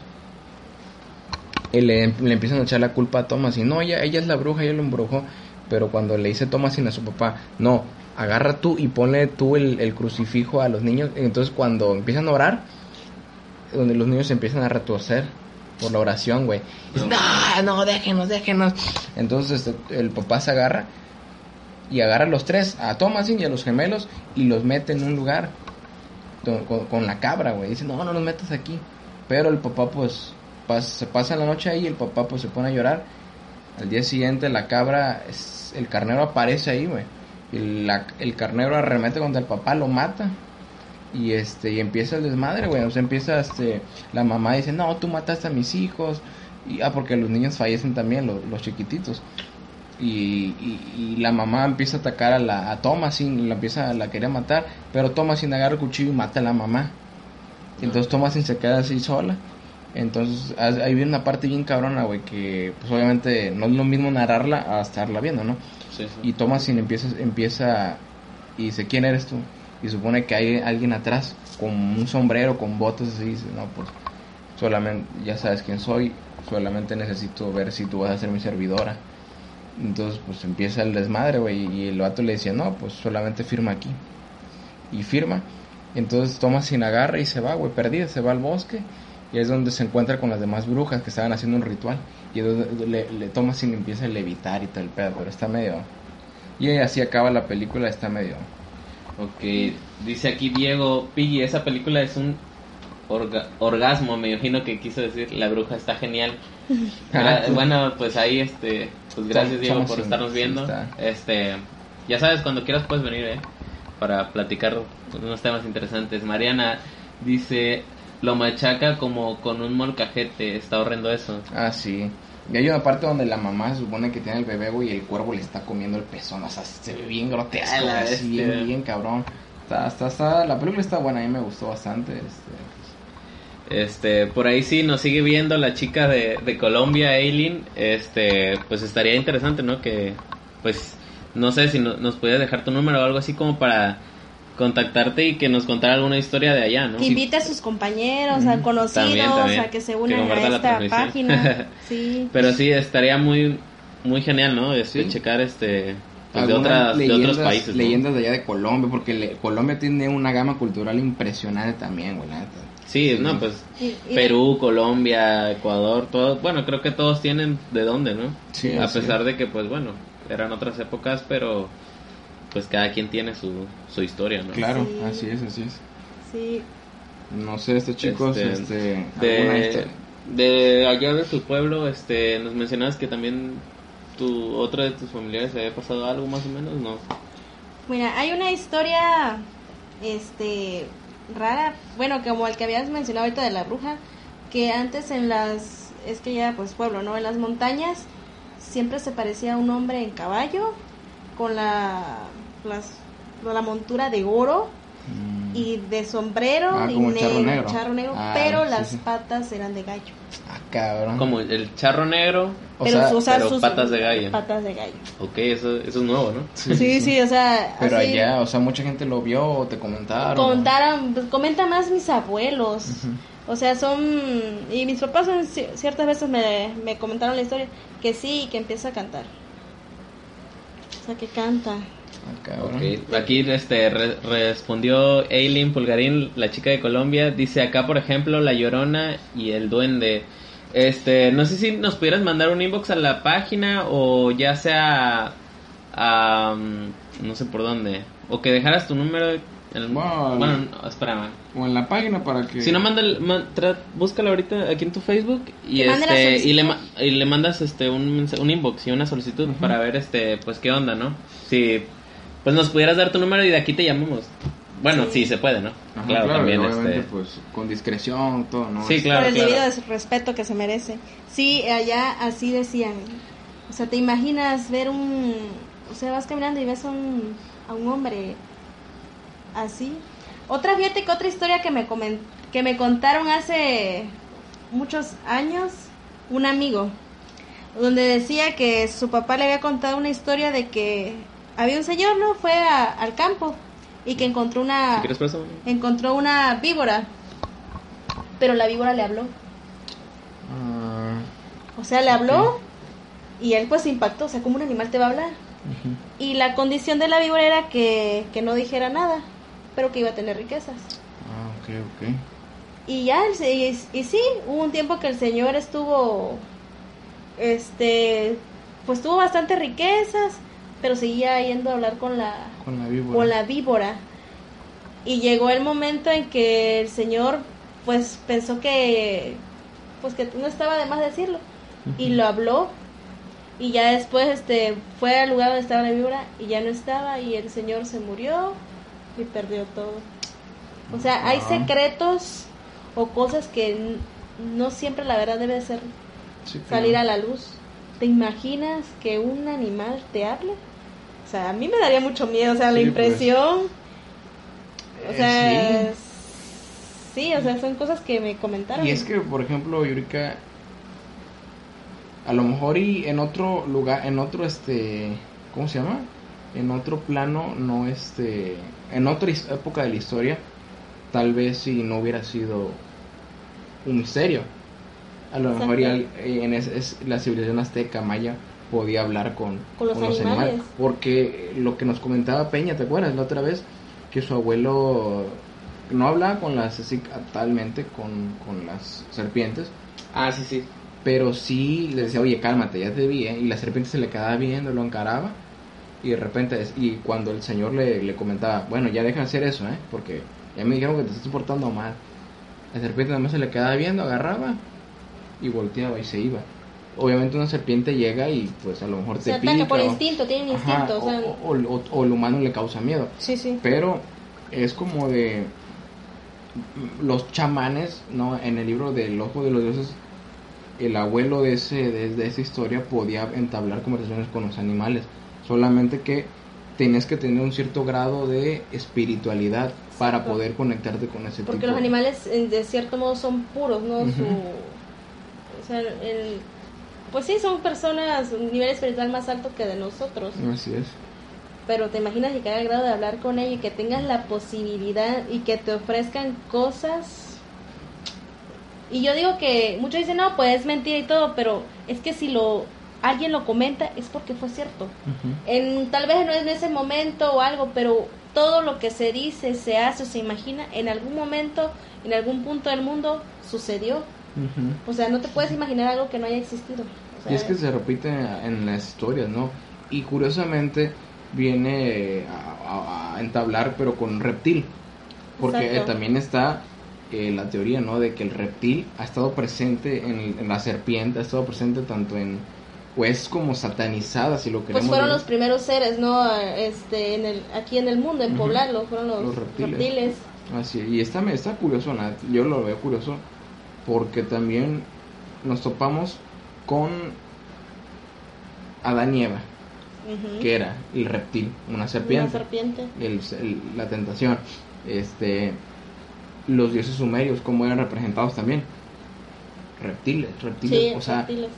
eh, le, le, empiezan a echar la culpa a Thomas y no, ella, ella es la bruja, ella lo embrujó, pero cuando le dice Thomas a su papá, no, agarra tú y pone tú el, crucifijo a los niños. Entonces cuando empiezan a orar, donde los niños se empiezan a retorcer por la oración, güey. No, no, déjenos, déjenos. Entonces el papá se agarra y agarra a los tres, a Thomasin y a los gemelos, y los mete en un lugar con, la cabra, güey. Dice, no, no los metas aquí. Pero el papá, pues, se pasa la noche ahí el papá, pues, se pone a llorar. Al día siguiente, la cabra, el carnero aparece ahí, güey. La- el carnero arremete contra el papá, lo mata. Y este, y empieza el desmadre, güey. O sea, empieza este, la mamá dice, no, tú mataste a mis hijos. Y, ah, porque los niños fallecen también, los, los chiquititos. Y, y, y la mamá empieza a atacar a, la, a Thomasin, la empieza, la quería matar, pero Thomasin agarra el cuchillo y mata a la mamá. Entonces Thomasin se queda así sola. Entonces ahí viene una parte bien cabrona, güey, que pues obviamente no es lo mismo narrarla a estarla viendo, ¿no? Sí, sí. Y Thomasin empieza, empieza y dice, ¿quién eres tú? Y supone que hay alguien atrás con un sombrero, con botas así, dice, no, pues solamente, ya sabes quién soy, solamente necesito ver si tú vas a ser mi servidora. Entonces, pues empieza el desmadre, güey, y el vato le decía, no, pues solamente firma aquí. Y firma. Entonces Thomasin agarra y se va, güey, perdida, se va al bosque. Y es donde se encuentra con las demás brujas que estaban haciendo un ritual. Y es donde le, le Thomasin empieza a levitar y todo el pedo, pero está medio... Y así acaba la película, está medio... Ok, dice aquí Diego, Piggy, esa película es un orga- orgasmo, me imagino que quiso decir, la bruja está genial. *laughs* Ah, bueno, pues ahí, este, pues gracias Diego por estarnos viendo. Este, ya sabes, cuando quieras puedes venir, eh, para platicar unos temas interesantes. Mariana dice, lo machaca como con un molcajete, está horrendo eso. Ah, sí. Y hay una parte donde la mamá se supone que tiene el bebé, güey, y el cuervo le está comiendo el pezón. O sea, se ve bien grotesco, así, bien, bien cabrón. Está, está, está, la película está buena, a mí me gustó bastante. Este, Este, por ahí sí nos sigue viendo la chica de, de Colombia, Aileen. Este, pues estaría interesante, ¿no? Que, pues, no sé si no- nos pudieras dejar tu número o algo así como para contactarte y que nos contara alguna historia de allá, ¿no? Que invite a sus compañeros, a conocidos, También, también. a que se Que unan comparta a esta página. *laughs* Sí. Pero sí, estaría muy, muy genial, ¿no? Este, Sí. checar este, pues, de, otras, de otros países. ¿no? Leyendas de allá de Colombia, porque le- Colombia tiene una gama cultural impresionante también, güey, la neta. Sí, no, pues Y- y- Perú, Colombia, Ecuador, todos, bueno, creo que todos tienen de dónde, ¿no? Sí, a pesar de que, pues bueno, eran otras épocas, pero pues cada quien tiene su, su historia, ¿no? Claro, Sí. así es, así es. Sí. No sé, estos chicos, Este, este, De, de allá de tu pueblo, este, nos mencionabas que también tu otra de tus familiares había pasado algo más o menos, ¿no? Mira, hay una historia, este, rara, bueno, como el que habías mencionado ahorita de la bruja, que antes en las, es que ya pues pueblo, ¿no? En las montañas siempre se parecía a un hombre en caballo con la, las, la montura de oro Mm. y de sombrero Ah, y como negro, charro negro. charro negro, Ah, pero sí, las sí. patas eran de gallo. Ah, cabrón. Como el charro negro, O pero, sea, o sea, pero sus patas de gallo. Patas de gallo. ok, eso, eso es nuevo, ¿no? Sí, sí, o sea, Pero así- allá, o sea, mucha gente lo vio o te comentaron. Contaron, pues, comenta más mis abuelos. O sea, son. Y mis papás ciertas veces me, me comentaron la historia que sí, que empieza a cantar. O sea, que canta. Ah, cabrón. Ok, Aquí este, re- respondió Eileen Pulgarín, la chica de Colombia. Dice acá, por ejemplo, La Llorona y el Duende. Este, no sé si nos pudieras mandar un inbox a la página o ya sea a, mm, no sé por dónde. O que dejaras tu número. en- Bueno, bueno, no, espérame. O en la página para que. Si no, manda, el- man- tra- búscalo ahorita aquí en tu Facebook y, este, y, le, y le mandas este un, un inbox y una solicitud para ver este pues qué onda, ¿no? Si pues nos pudieras dar tu número y de aquí te llamamos. Bueno, sí, se puede, ¿no? Ajá, claro, también este. pues con discreción, todo, ¿no? Sí, claro, por el claro. debido respeto que se merece. Sí, allá así decían. O sea, te imaginas ver un. O sea, vas caminando y ves a un, a un hombre así. Otra, fíjate que otra historia que me, comen- que me contaron hace muchos años, un amigo, donde decía que su papá le había contado una historia de que había un señor, ¿no? Fue a- al campo y que encontró una encontró una víbora, pero la víbora le habló. Ah, O sea, le habló y él pues se impactó, o sea, ¿cómo un animal te va a hablar? Y la condición de la víbora era que, que no dijera nada, pero que iba a tener riquezas. Ah, ok, ok. Y ya, y, y sí, hubo un tiempo que el Señor estuvo, este, pues tuvo bastante riquezas, pero seguía yendo a hablar con la, Con la víbora. con la víbora. Y llegó el momento en que el Señor, pues pensó que, pues que no estaba de más decirlo, y lo habló. Y ya después, este, fue al lugar donde estaba la víbora y ya no estaba y el Señor se murió y perdió todo. O sea, hay Ah. secretos o cosas que no siempre la verdad debe ser Sí, salir a la luz. ¿Te imaginas que un animal te hable? O sea, a mí me daría mucho miedo, o sea, la pues. impresión. O Eh, sea, sí. sí. o sea, son cosas que me comentaron. Y es que, por ejemplo, Yurika, a lo mejor y en otro lugar, en otro, este, ¿cómo se llama? En otro plano, no este, en otra época de la historia, tal vez si no hubiera sido un misterio. A lo mejor y al- en es, es- la civilización azteca, maya, podía hablar con, Con los animales. Porque lo que nos comentaba Peña, ¿te acuerdas la otra vez? Que su abuelo no hablaba con las, así, talmente con, con las serpientes, Ah, sí, sí. pero sí le decía, oye, cálmate, ya te vi, ¿eh? Y la serpiente se le quedaba viendo, lo encaraba. Y de repente, es- y cuando el señor le, le comentaba, bueno, ya deja de hacer eso, ¿eh? Porque ya me dijeron que te estás portando mal. La serpiente nada más se le quedaba viendo, agarraba y volteaba y se iba. Obviamente una serpiente llega y pues a lo mejor Se te ataca pica. por o- instinto, tienen Ajá, instinto, o sea, o, o- o- o el humano le causa miedo. sí, sí. Pero es como de los chamanes, ¿no? En el libro del Ojo de los Dioses, el abuelo de, ese, de, de esa historia podía entablar conversaciones con los animales. Solamente que tenías que tener un cierto grado de espiritualidad para poder conectarte con ese Porque tipo. los animales, de cierto modo, son puros, ¿no? Su, o sea, el, pues sí, son personas, un nivel espiritual más alto que de nosotros. Así es. Pero te imaginas llegar al grado de hablar con ellos y que tengas la posibilidad y que te ofrezcan cosas. Y yo digo que muchos dicen, no, pues es mentira y todo, pero es que si lo alguien lo comenta es porque fue cierto. En, tal vez no es en ese momento o algo, pero todo lo que se dice, se hace o se imagina, en algún momento, en algún punto del mundo, sucedió. Ujú. O sea, no te puedes imaginar algo que no haya existido. O sea, Y es que se repite en las historias, ¿no? Y curiosamente viene a, a- a entablar, pero con un reptil. Porque eh, también está eh, la teoría, ¿no? De que el reptil ha estado presente en, en la serpiente, ha estado presente tanto en. Pues como satanizada, si lo queremos pues fueron ver. los primeros seres, ¿no? Este, en el, aquí en el mundo, en poblarlo, fueron los, Los reptiles. reptiles. Así, y está, está curioso, ¿no? yo lo veo curioso, porque también nos topamos con Adán y Eva, que era el reptil, una serpiente. Una serpiente. el- el- la tentación. Este, los dioses sumerios, como eran representados también. Reptiles, reptiles, Sí, o sea, reptiles.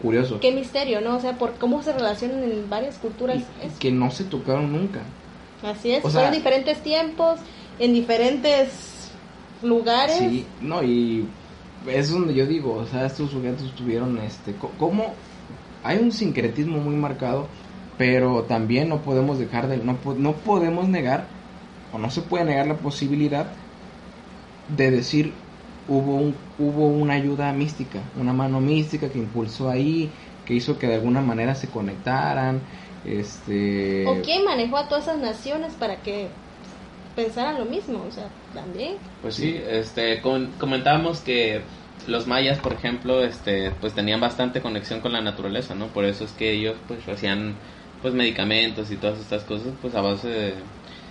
curioso. Qué misterio, ¿no? O sea, por cómo se relacionan en varias culturas. Y- y Es- que no se tocaron nunca. así es, o sea- fueron diferentes tiempos, en diferentes lugares. Sí, no, y es donde yo digo, o sea, estos sujetos tuvieron este, co- como hay un sincretismo muy marcado, pero también no podemos dejar de, no, no podemos negar, o no se puede negar la posibilidad de decir hubo un, hubo una ayuda mística, una mano mística que impulsó ahí, que hizo que de alguna manera se conectaran, este ¿O quién manejó a todas esas naciones para que pensaran lo mismo? O sea, también. Pues sí, este, con- comentábamos que los mayas, por ejemplo, este, pues tenían bastante conexión con la naturaleza, ¿no? Por eso es que ellos, pues, hacían, pues, medicamentos y todas estas cosas, pues, a base de,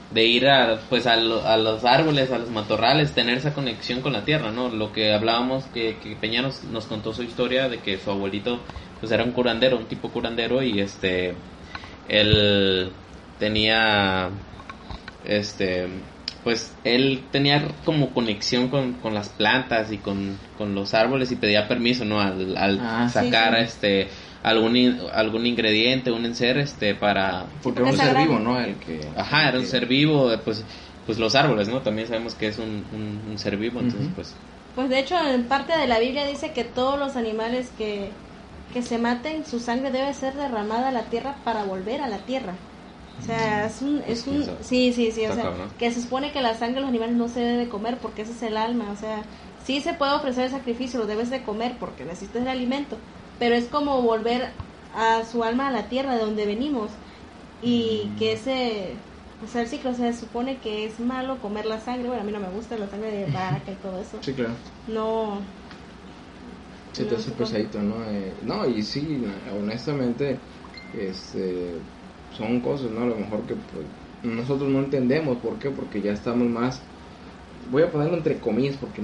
de ir a, pues, a, lo- a los árboles, a los matorrales, tener esa conexión con la tierra, ¿no? Lo que hablábamos, que, que Peña nos, nos contó su historia de que su abuelito, pues, era un curandero, un tipo curandero, y este, él tenía este pues él tenía como conexión con, con las plantas y con, con los árboles y pedía permiso no al, al Ah, sacar sí. este algún in- algún ingrediente un enser este para porque era un ser vivo, ¿no? El que ajá era un que- ser vivo pues pues los árboles no también sabemos que es un, un, un ser vivo entonces pues Pues de hecho, en parte de la Biblia dice que todos los animales que, que se maten, su sangre debe ser derramada a la tierra para volver a la tierra. O sea, es un, es un, sí, sí, sí, o sea, que se supone que la sangre de los animales no se debe comer porque ese es el alma, o sea, sí se puede ofrecer el sacrificio, lo debes de comer porque necesitas el alimento, pero es como volver a su alma a la tierra de donde venimos y que ese, o sea, el ciclo, se supone que es malo comer la sangre, bueno, a mí no me gusta la sangre de vaca y todo eso. Sí, claro. No. Sí, te hace pesadito, ¿no? Eh, no, y sí, honestamente, este son cosas, ¿no? A lo mejor que pues, nosotros no entendemos. ¿Por qué? Porque ya estamos más... Voy a ponerlo entre comillas porque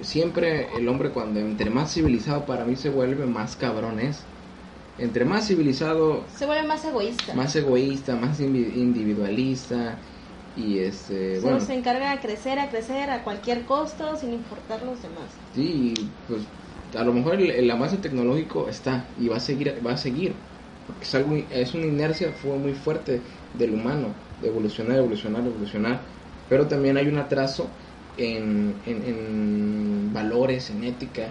siempre el hombre cuando entre más civilizado para mí se vuelve más cabrón es. Entre más civilizado... Se vuelve más egoísta. Más egoísta, más individualista y este... bueno, se encarga de crecer, a crecer a cualquier costo sin importar los demás. Sí, pues a lo mejor el, el avance tecnológico está y va a seguir, va a seguir es, algo, es una inercia fue muy fuerte del humano, de evolucionar, evolucionar, evolucionar, pero también hay un atraso en, en, valores, en ética,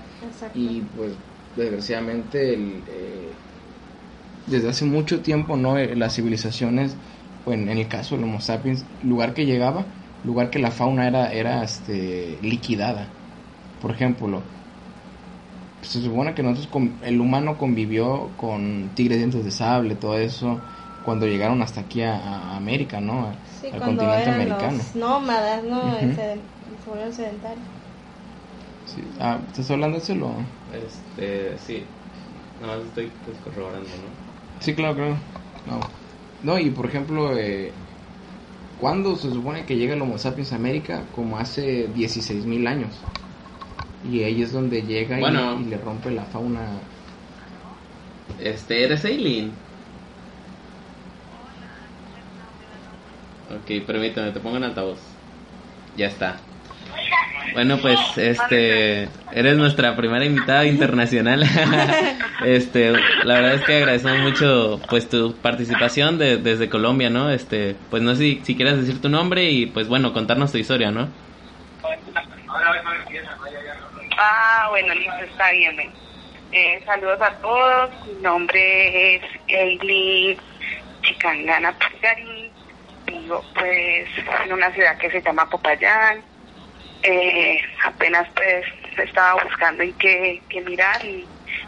y pues desgraciadamente eh, desde hace mucho tiempo no eh, las civilizaciones, pues, en el caso del Homo sapiens, lugar que llegaba, lugar que la fauna era, era este, liquidada. Por ejemplo, se supone que nosotros, el humano convivió con tigres dientes de sable, todo eso, cuando llegaron hasta aquí a, América, ¿no? Sí, Al continente americano. Los nómadas, ¿no? Uh -huh. sedentario. Sí. Ah, ¿estás hablando de eso? Lo... Este, sí. No, estoy pues, corroborando, ¿no? Sí, claro, claro. No, no y por ejemplo, eh, ¿cuándo se supone que llega el Homo sapiens a América? Como hace 16.000 años. Y ahí es donde llega y, le rompe la fauna. Este, eres Aileen. Ok, permítame, te pongo en altavoz. Ya está. Bueno, pues este eres nuestra primera invitada internacional. este, la verdad es que agradecemos mucho pues tu participación de, desde Colombia, ¿no? Este, pues no sé si, si quieres decir tu nombre y pues bueno, contarnos tu historia, ¿no? Ah, bueno, listo, está bien. Eh, saludos a todos. Mi nombre es Eileen Chicangana Pagarín. Vivo pues en una ciudad que se llama Popayán. Eh, apenas pues estaba buscando en qué, mirar y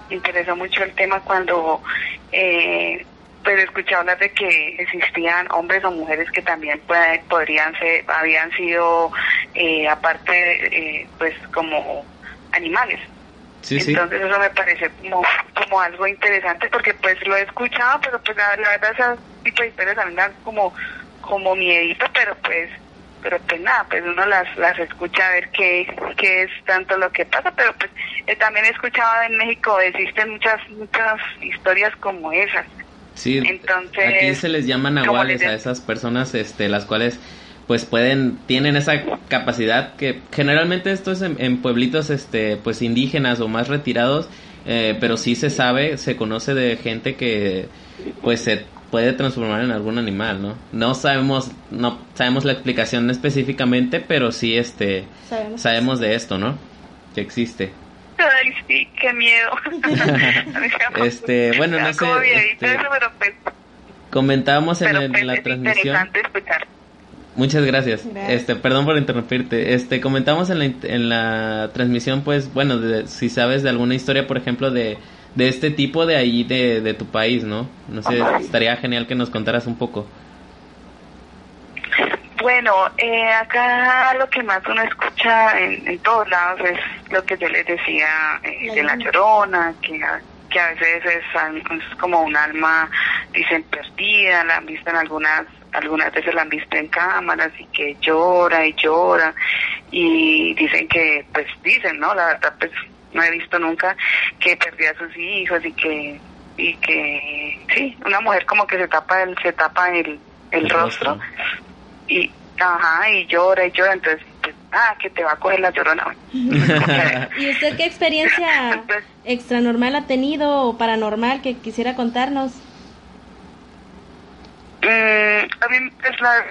me interesó mucho el tema cuando eh, pues escuché hablar de que existían hombres o mujeres que también podrían ser, habían sido eh, aparte eh, pues como animales. Entonces eso me parece como, como algo interesante porque pues lo he escuchado, pero pues la, verdad ese tipo de historias a mí me dan como, como miedito, pero pues pero pues nada, pues uno las, las escucha a ver qué, qué es tanto lo que pasa, pero pues eh, también he escuchado en México existen muchas, muchas historias como esas. Sí, Entonces, aquí se les llama nahuales a esas personas este, las cuales pues pueden, tienen esa capacidad que generalmente esto es en, pueblitos este, pues indígenas o más retirados, eh, pero sí se sabe, se conoce de gente que pues se puede transformar en algún animal, ¿no? No sabemos, no sabemos la explicación específicamente, pero sí este, sabemos, de esto, ¿no? Que existe. Ay, sí, qué miedo. *laughs* este, bueno, no sé. Este, pues, comentábamos en, pues, la transmisión. Muchas gracias. Este, perdón por interrumpirte. Este, comentamos en la, en la transmisión, pues, bueno, si sabes de alguna historia, por ejemplo, de, de este tipo de ahí, de, de tu país, ¿no? No sé, estaría genial que nos contaras un poco. Bueno, eh, acá lo que más uno escucha en, en, todos lados es lo que yo les decía eh, de la llorona, que, que a veces es, es como un alma, dicen, perdida, la han visto en algunas algunas veces la han visto en cámaras y que llora y llora y dicen que, pues dicen, ¿no? La verdad, pues no he visto nunca que perdió a sus hijos y que, y que, sí, una mujer como que se tapa el, se tapa el, el, rostro, y, ajá, y llora y llora, entonces, pues, ah, que te va a coger la llorona. *laughs* ¿Y usted qué experiencia *laughs* extra normal ha tenido o paranormal que quisiera contarnos? Mm, a mí es la...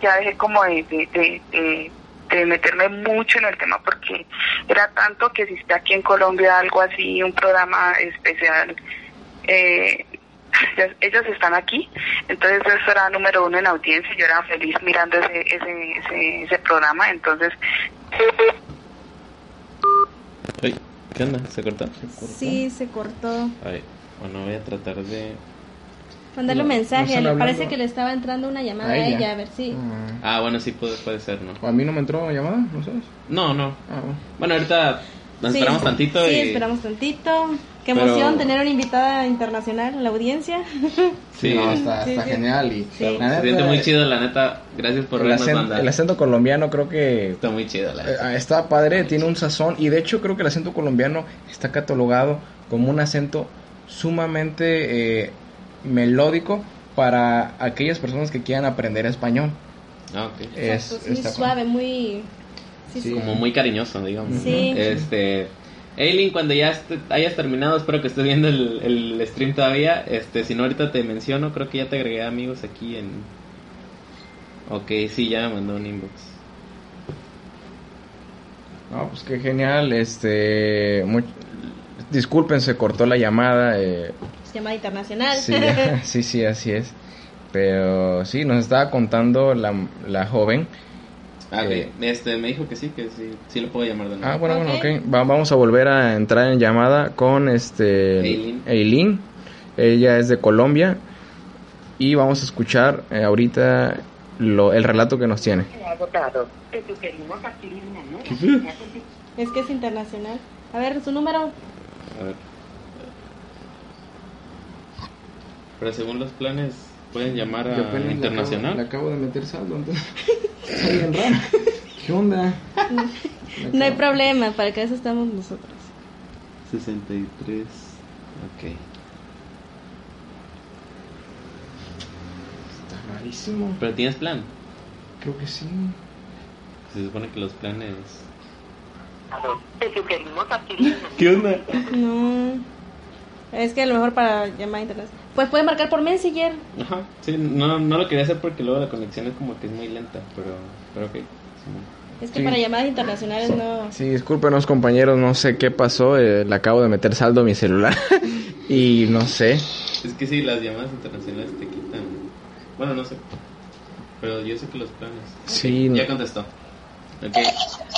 ya dejé como de, de, de meterme mucho en el tema porque era tanto que existe aquí en Colombia algo así, un programa especial. Eh, ellos están aquí, entonces eso era número uno en audiencia, yo era feliz mirando ese, ese, ese, ese programa, entonces... ¿Qué onda? ¿Se cortó? Sí, se cortó. Ay, bueno, voy a tratar de... Mandarle un mensaje, le parece que le estaba entrando una llamada a ella, a, ver si... Ah. ah, bueno, sí puede, puede ser, ¿no? ¿A mí no me entró llamada? ¿No sabes? No, no. Ah, bueno. ahorita nos esperamos tantito. Sí, y... esperamos tantito. Qué emoción tener una invitada internacional en la audiencia. *laughs* Sí, está, está genial. Y se siente muy chido, la neta. Gracias por el acento, el acento colombiano creo que... Está muy chido, la neta. Eh, está padre, tiene un sazón. Y de hecho creo que el acento colombiano está catalogado como un acento sumamente eh, melódico para aquellas personas que quieran aprender español. Ah, okay. es, muy suave, muy... como muy cariñoso, digamos. Este Eileen, cuando ya hayas terminado, espero que estés viendo el, stream todavía. Este, si no, ahorita te menciono, creo que ya te agregué amigos aquí en. Ok, sí, ya me mandó un inbox. No, pues qué genial. Este, disculpen, se cortó la llamada. Eh... Llamada internacional. *laughs* Sí, sí, así es. Pero sí, nos estaba contando la, la joven Ah, este, me dijo que sí, que sí, sí lo puedo llamar de nuevo. Ah, bueno, bueno, ok. vamos a volver a entrar en llamada con este Eileen. Ella es de Colombia y vamos a escuchar eh, ahorita lo, el relato que nos tiene. Es que es internacional. A ver, su número. A ver. Pero según los planes pueden llamar a internacional. Le acabo, de meter saldo, entonces *laughs* raro. ¿Qué onda? *laughs* No hay problema, para que eso estamos nosotros. 63, ok. Está rarísimo. ¿Pero tienes plan? Creo que sí. Se supone que los planes... ¿Qué onda? No. Es que a lo mejor para llamar internacional. Pues puede marcar por Messenger. Ajá, sí, no, no lo quería hacer porque luego la conexión es como que es muy lenta, pero, pero ok. Es que para llamadas internacionales no. Sí, discúlpenos compañeros, no sé qué pasó, eh, le acabo de meter saldo a mi celular *laughs* y no sé. Es que sí, las llamadas internacionales te quitan. Bueno, no sé. Pero yo sé que los planes. Sí. Ya contestó. Ok.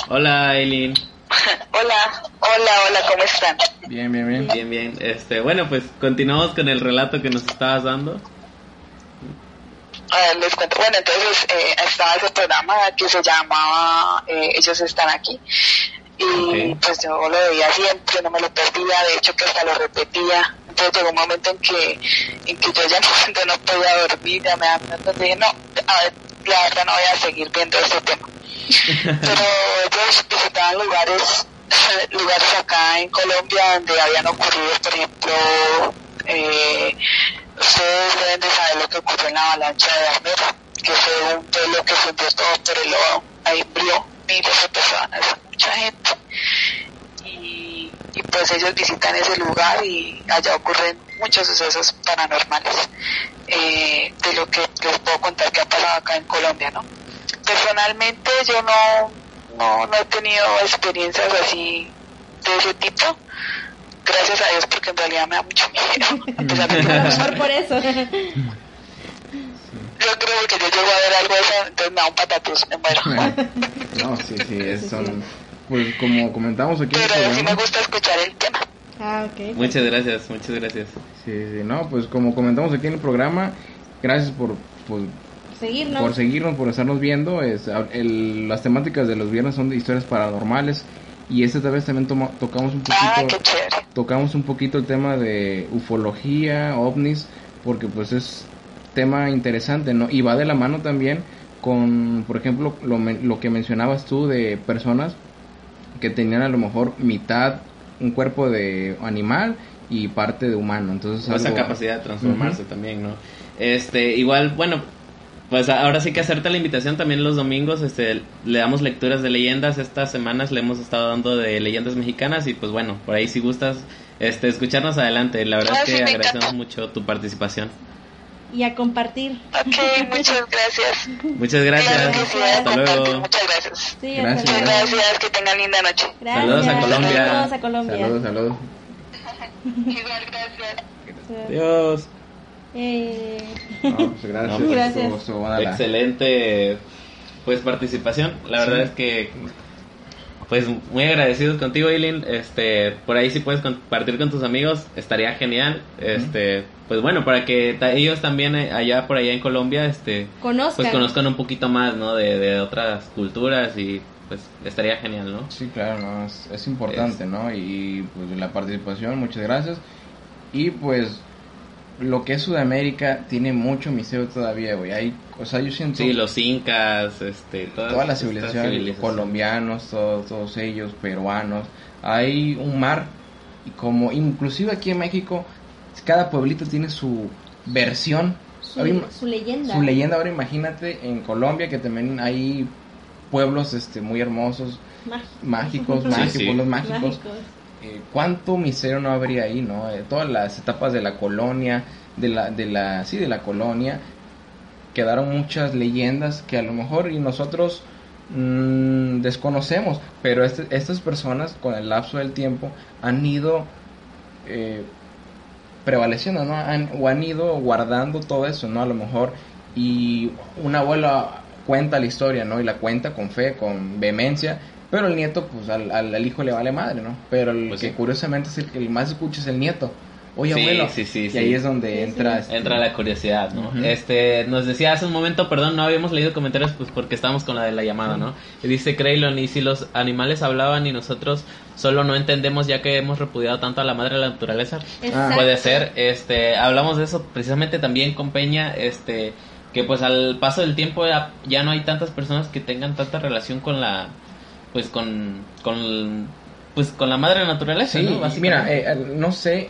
Hola, Eileen. *laughs* hola, hola, hola, ¿cómo están? Bien, bien, bien. Bien, bien. Este, bueno, pues continuamos con el relato que nos estabas dando. les cuento, bueno, entonces eh, estaba ese programa que se llamaba eh, Ellos están aquí. Y pues yo lo veía siempre, no me lo perdía, de hecho que hasta lo repetía. Entonces llegó un momento en que, en que yo ya *laughs* no, no podía dormir, ya me entonces dije, no, a ver, la verdad no voy a seguir viendo este tema. *laughs* Pero ellos visitaban lugares *laughs* lugares acá en Colombia donde habían ocurrido, por ejemplo, eh, ustedes deben de saber lo que ocurrió en la avalancha de Armero, que fue un pueblo que se hundió todo por el lodo, ahí murió miles de personas, mucha gente. Y, y pues ellos visitan ese lugar y allá ocurren muchos sucesos paranormales eh, de lo que les puedo contar que ha pasado acá en Colombia, ¿no? Personalmente yo no no, no he tenido experiencias así de ese tipo. Gracias a Dios, porque en realidad me da mucho miedo. *laughs* A mejor *laughs* por eso. *laughs* Yo creo que yo llego a ver algo de eso, entonces me da un patatús, me muero. no, sí, sí, son, pues como comentamos aquí. Pero sí me gusta escuchar el tema. Ah, ok. Muchas gracias, muchas gracias. Sí, sí, no, pues como comentamos aquí en el programa, gracias por, por seguirnos. Por seguirnos, por estarnos viendo. Es, el, las temáticas de los viernes son de historias paranormales. Y esta vez también tocamos un ah, poquito tocamos un poquito el tema de ufología, ovnis, porque pues es tema interesante, ¿no? Y va de la mano también con, por ejemplo, lo, lo que mencionabas tú de personas que tenían a lo mejor mitad un cuerpo de animal y parte de humano. Entonces, esa capacidad de transformarse también, ¿no? Este, igual, bueno, pues ahora sí que hacerte la invitación también los domingos, este, le damos lecturas de leyendas, estas semanas le hemos estado dando de leyendas mexicanas y pues bueno, por ahí si gustas este, escucharnos adelante, la verdad es que agradecemos mucho tu participación. Y a compartir. Ok, muchas *laughs* gracias. Muchas gracias. Hasta luego. Muchas gracias. Sí, Gracias. Muchas gracias, que tengan linda noche. Gracias. Saludos a Colombia. Saludos a Colombia. Saludos, saludos. *laughs* Igual, gracias. Adiós. Eh, No, pues gracias. No, pues, Gracias. Excelente pues participación. La verdad es que pues muy agradecidos contigo, Eileen. Este, por ahí si puedes compartir con tus amigos, estaría genial. Este, pues bueno, para que ta- ellos también eh, allá por allá en Colombia este conozcan. pues conozcan un poquito más, ¿no? De, de otras culturas y pues estaría genial, ¿no? Sí, claro, no, es, es importante, ¿no? Y pues la participación, muchas gracias. Y pues lo que es Sudamérica tiene mucho misterio todavía, güey. Hay, o sea, yo siento Sí, los incas, este, todas, todas las civilizaciones, civilizaciones. colombianos, todos, todos ellos, peruanos. Hay un mar y como inclusive aquí en México cada pueblito tiene su versión, su, Ahora su leyenda. su leyenda. Ahora imagínate en Colombia que también hay pueblos este muy hermosos, Mágico. mágicos, Sí, mágicos, sí. pueblos mágicos. Mágicos. Eh, ¿Cuánto misterio no habría ahí, no? Eh, todas las etapas de la colonia, de la, de la, sí, de la colonia, quedaron muchas leyendas que a lo mejor y nosotros mm, desconocemos, pero este- estas personas con el lapso del tiempo han ido eh, prevaleciendo, ¿no? Han, o han ido guardando todo eso, ¿no? A lo mejor y una abuela cuenta la historia, ¿no? Y la cuenta con fe, con vehemencia, pero el nieto, pues al, al, al hijo le vale madre, ¿no? Pero el Pues que sí. curiosamente es el que más escucha es el nieto. Oye, Sí, abuelo. sí, sí, y ahí es donde Sí, entra... sí. este, Entra la curiosidad, ¿no? Este, nos decía hace un momento, perdón, no habíamos leído comentarios pues porque estábamos con la de la llamada, ¿no? Y dice Creylon, y si los animales hablaban y nosotros solo no entendemos ya que hemos repudiado tanto a la madre de la naturaleza, Exacto. puede ser, este, hablamos de eso precisamente también con Peña, este, que pues al paso del tiempo ya, ya no hay tantas personas que tengan tanta relación con la, pues con, con, pues con la madre naturaleza, Sí, ¿no? mira, eh, eh, no sé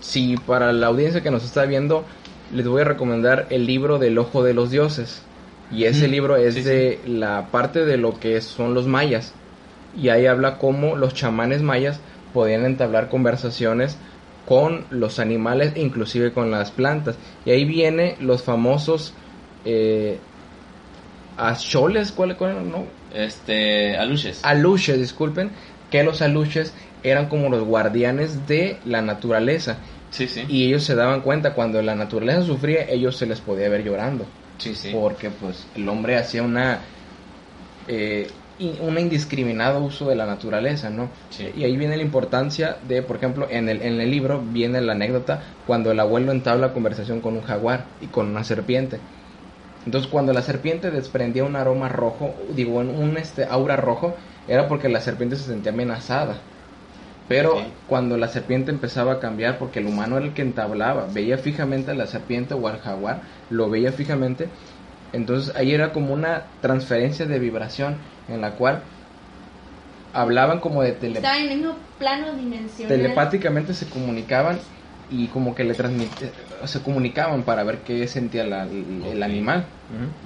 si para la audiencia que nos está viendo les voy a recomendar el libro del Ojo de los Dioses. Y ese Mm, libro es sí, de la parte de lo que son los mayas. Y ahí habla cómo los chamanes mayas podían entablar conversaciones con los animales, inclusive con las plantas. Y ahí viene los famosos eh, acholes, ¿cuál, cuál no? Este, aluches. aluches, disculpen, que los aluches eran como los guardianes de la naturaleza Sí, sí. y ellos se daban cuenta cuando la naturaleza sufría, ellos se les podía ver llorando, sí, sí. porque pues el hombre hacía una eh, un indiscriminado uso de la naturaleza, ¿no? Sí. Y ahí viene la importancia de, por ejemplo, en el, en el libro viene la anécdota cuando el abuelo entabla conversación con un jaguar y con una serpiente. Entonces, cuando la serpiente desprendía un aroma rojo, digo, un, este aura rojo, era porque la serpiente se sentía amenazada. Pero cuando la serpiente empezaba a cambiar, porque el humano era el que entablaba, veía fijamente a la serpiente o al jaguar, lo veía fijamente, entonces ahí era como una transferencia de vibración en la cual hablaban como de tele Estaba en el mismo plano dimensional. telepáticamente se comunicaban y como que le transmitían, se comunicaban para ver qué sentía la- el, animal.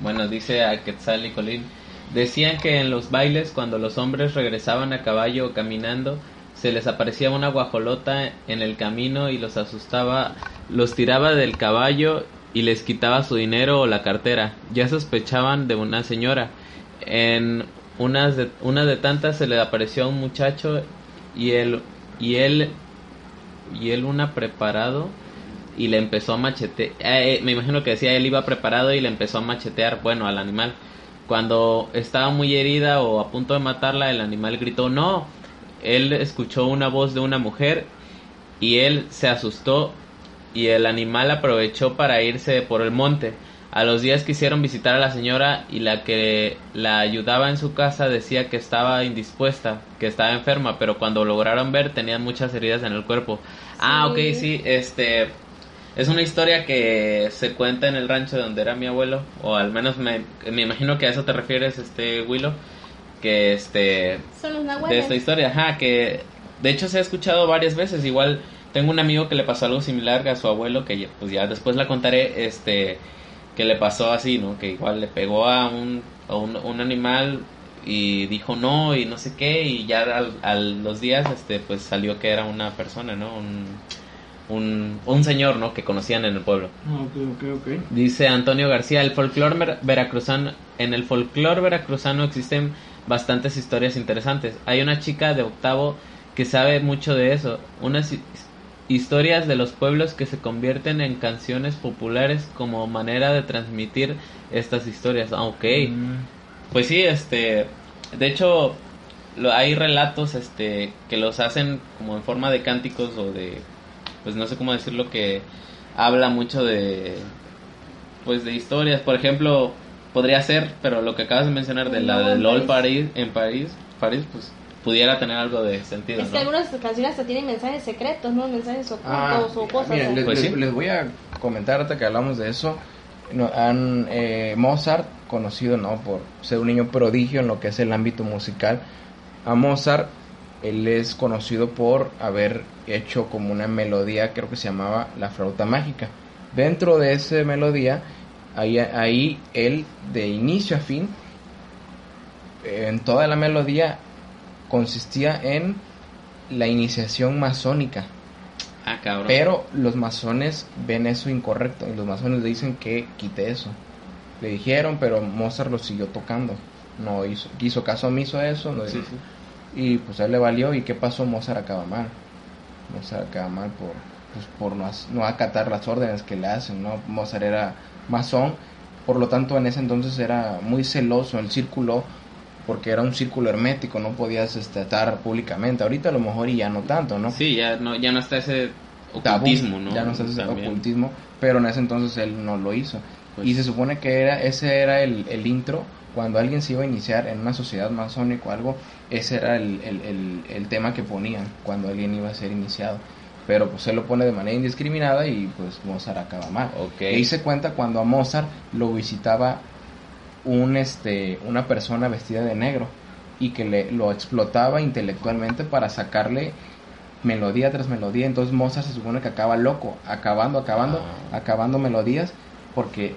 Bueno, dice a Quetzal y Colín. Decían que en los bailes, cuando los hombres regresaban a caballo o caminando, se les aparecía una guajolota en el camino y los asustaba, los tiraba del caballo y les quitaba su dinero o la cartera. Ya sospechaban de una señora. En unas de, una de tantas se le apareció un muchacho y él, y él, y él una preparado y le empezó a machetear. me imagino que decía él iba preparado y le empezó a machetear, bueno, al animal. Cuando estaba muy herida o a punto de matarla, el animal gritó no. Él escuchó una voz de una mujer y él se asustó y el animal aprovechó para irse por el monte. A los días quisieron visitar a la señora y la que la ayudaba en su casa decía que estaba indispuesta, que estaba enferma, pero cuando lograron ver tenían muchas heridas en el cuerpo. Ah, ok, Sí. sí, este es una historia que se cuenta en el rancho donde era mi abuelo, o al menos me, me imagino que a eso te refieres, este Willow, que este Son los de esta historia, ajá, que de hecho se ha escuchado varias veces, igual tengo un amigo que le pasó algo similar a su abuelo, que pues ya después la contaré, este, que le pasó así, ¿no? Que igual le pegó a un, a un, un animal y dijo no y no sé qué y ya al, a los días, este, pues salió que era una persona, ¿no? Un, un, un señor, ¿no? Que conocían en el pueblo. Ah, ok, ok, ok. Dice Antonio García, el folclore ver- veracruzano, en el folclore veracruzano existen bastantes historias interesantes. Hay una chica de octavo que sabe mucho de eso, unas hi- historias de los pueblos que se convierten en canciones populares como manera de transmitir estas historias. Ah, ok. Mm, Pues sí, este, de hecho, lo, hay relatos, este, que los hacen como en forma de cánticos o de, pues no sé cómo decirlo, que habla mucho de, pues de historias. Por ejemplo, podría ser, pero lo que acabas de mencionar de la de LOL París. En París, París, pues pudiera tener algo de sentido, Es que ¿no? algunas canciones hasta tienen mensajes secretos, ¿no? Mensajes Ah, ocultos o cosas. miren, así. les, Pues les- sí. les voy a comentar ahorita que hablamos de eso. No, han, eh, Mozart, conocido no por ser un niño prodigio en lo que es el ámbito musical, a Mozart él es conocido por haber hecho como una melodía, creo que se llamaba La flauta mágica. Dentro de esa melodía, ahí, ahí él de inicio a fin, en toda la melodía consistía en la iniciación masónica. Ah, cabrón. Pero los masones ven eso incorrecto y los masones le dicen que quite eso. Le dijeron, pero Mozart lo siguió tocando. No hizo, hizo caso omiso a eso. no- Sí, sí. Y pues a él le valió. ¿Y qué pasó? Mozart acaba mal. Mozart acaba mal por, pues, por no, no acatar las órdenes que le hacen. ¿no? Mozart era masón. Por lo tanto, en ese entonces era muy celoso el círculo porque era un círculo hermético, no podías este, estar públicamente. Ahorita a lo mejor y ya no tanto, ¿no? Sí, ya no, ya no está ese tabú, ocultismo, ¿no? Ya no se hace También. ocultismo, pero en ese entonces él no lo hizo. Pues- y se supone que era ese era el, el intro, cuando alguien se iba a iniciar en una sociedad masónica o algo, ese era el, el, el, el tema que ponían cuando alguien iba a ser iniciado. Pero pues él lo pone de manera indiscriminada y pues Mozart acaba mal. Ok. Y se cuenta cuando a Mozart lo visitaba un este una persona vestida de negro y que le lo explotaba intelectualmente para sacarle melodía tras melodía entonces Mozart se supone que acaba loco acabando acabando Ah. acabando melodías porque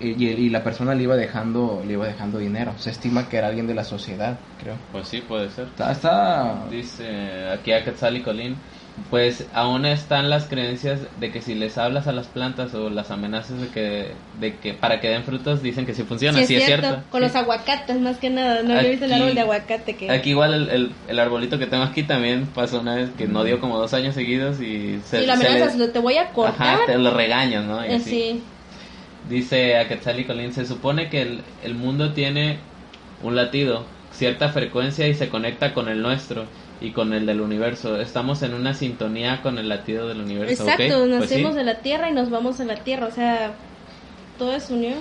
eh, y, y la persona le iba dejando le iba dejando dinero se estima que era alguien de la sociedad creo Pues sí, puede ser. está, está Dice aquí a Quetzal y Colín, pues aún están las creencias de que si les hablas a las plantas o las amenazas de que, de que para que den frutos, dicen que sí funciona, Sí, es cierto. Con Sí. los aguacates, más que nada. No he visto el árbol de aguacate que. Aquí igual el, el, el arbolito que tengo aquí también pasó una vez que no dio como dos años seguidos y se, si lo se amenazas, le- lo- te voy a cortar. Ajá, te lo regañas, ¿no? Y Eh, así. sí. Dice a Quetzal y Colín, se supone que el, el mundo tiene un latido, cierta frecuencia y se conecta con el nuestro y con el del universo. Estamos en una sintonía con el latido del universo. Exacto, Pues nacemos sí, de la tierra y nos vamos a la tierra. O sea, todo es unión.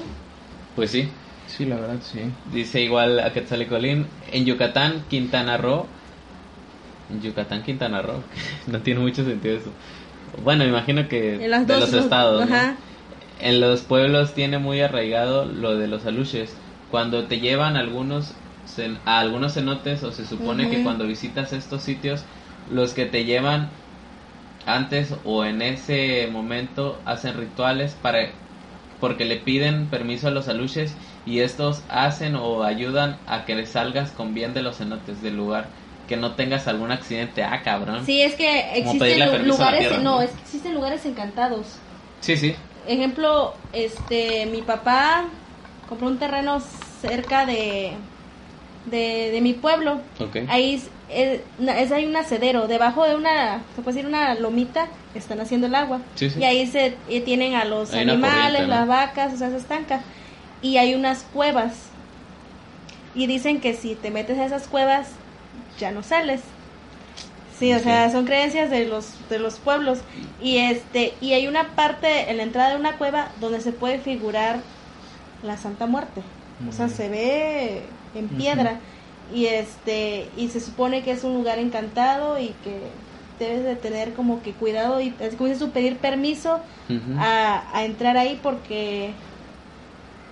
Pues sí. sí la verdad sí Dice igual a Quetzalicolín, en Yucatán, Quintana Roo. En Yucatán, Quintana Roo. *laughs* no tiene mucho sentido eso. Bueno, imagino que En las de dos. los estados. En los pueblos tiene muy arraigado lo de los aluches. Cuando te llevan algunos cen- a algunos cenotes o se supone que cuando visitas estos sitios, los que te llevan antes o en ese momento hacen rituales para porque le piden permiso a los aluches y estos hacen o ayudan a que salgas con bien de los cenotes del lugar, que no tengas algún accidente. Ah, cabrón. Sí, es que existen lugares, tierra, no, ¿no? es que existen lugares encantados. sí. sí. Ejemplo, este, mi papá compró un terreno cerca de, de, de mi pueblo. Ahí es, es, hay un acedero, debajo de una, se puede decir una lomita, están haciendo el agua. Sí, sí. Y ahí se y tienen a los Hay animales, las vacas, o sea, se estanca. Y hay unas cuevas. Y dicen que si te metes a esas cuevas, ya no sales. Sí, o sea, son creencias de los de los pueblos y este y hay una parte en la entrada de una cueva donde se puede figurar la Santa Muerte. O sea, se ve en piedra. Y este y se supone que es un lugar encantado y que debes de tener como que cuidado y es como dices pedir permiso a, a entrar ahí porque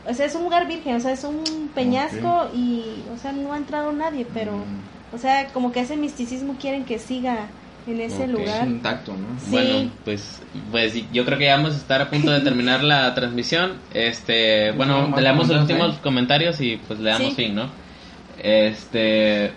o sea, es un lugar virgen, o sea, es un peñasco y o sea, no ha entrado nadie, pero Mm. o sea, como que ese misticismo quieren que siga en ese Ok. lugar. intacto no Sí. Bueno, pues, pues yo creo que ya vamos a estar a punto de terminar la *laughs* transmisión. Este, bueno, más leamos los últimos ¿eh? comentarios y pues le damos Sí. fin, ¿no? Este,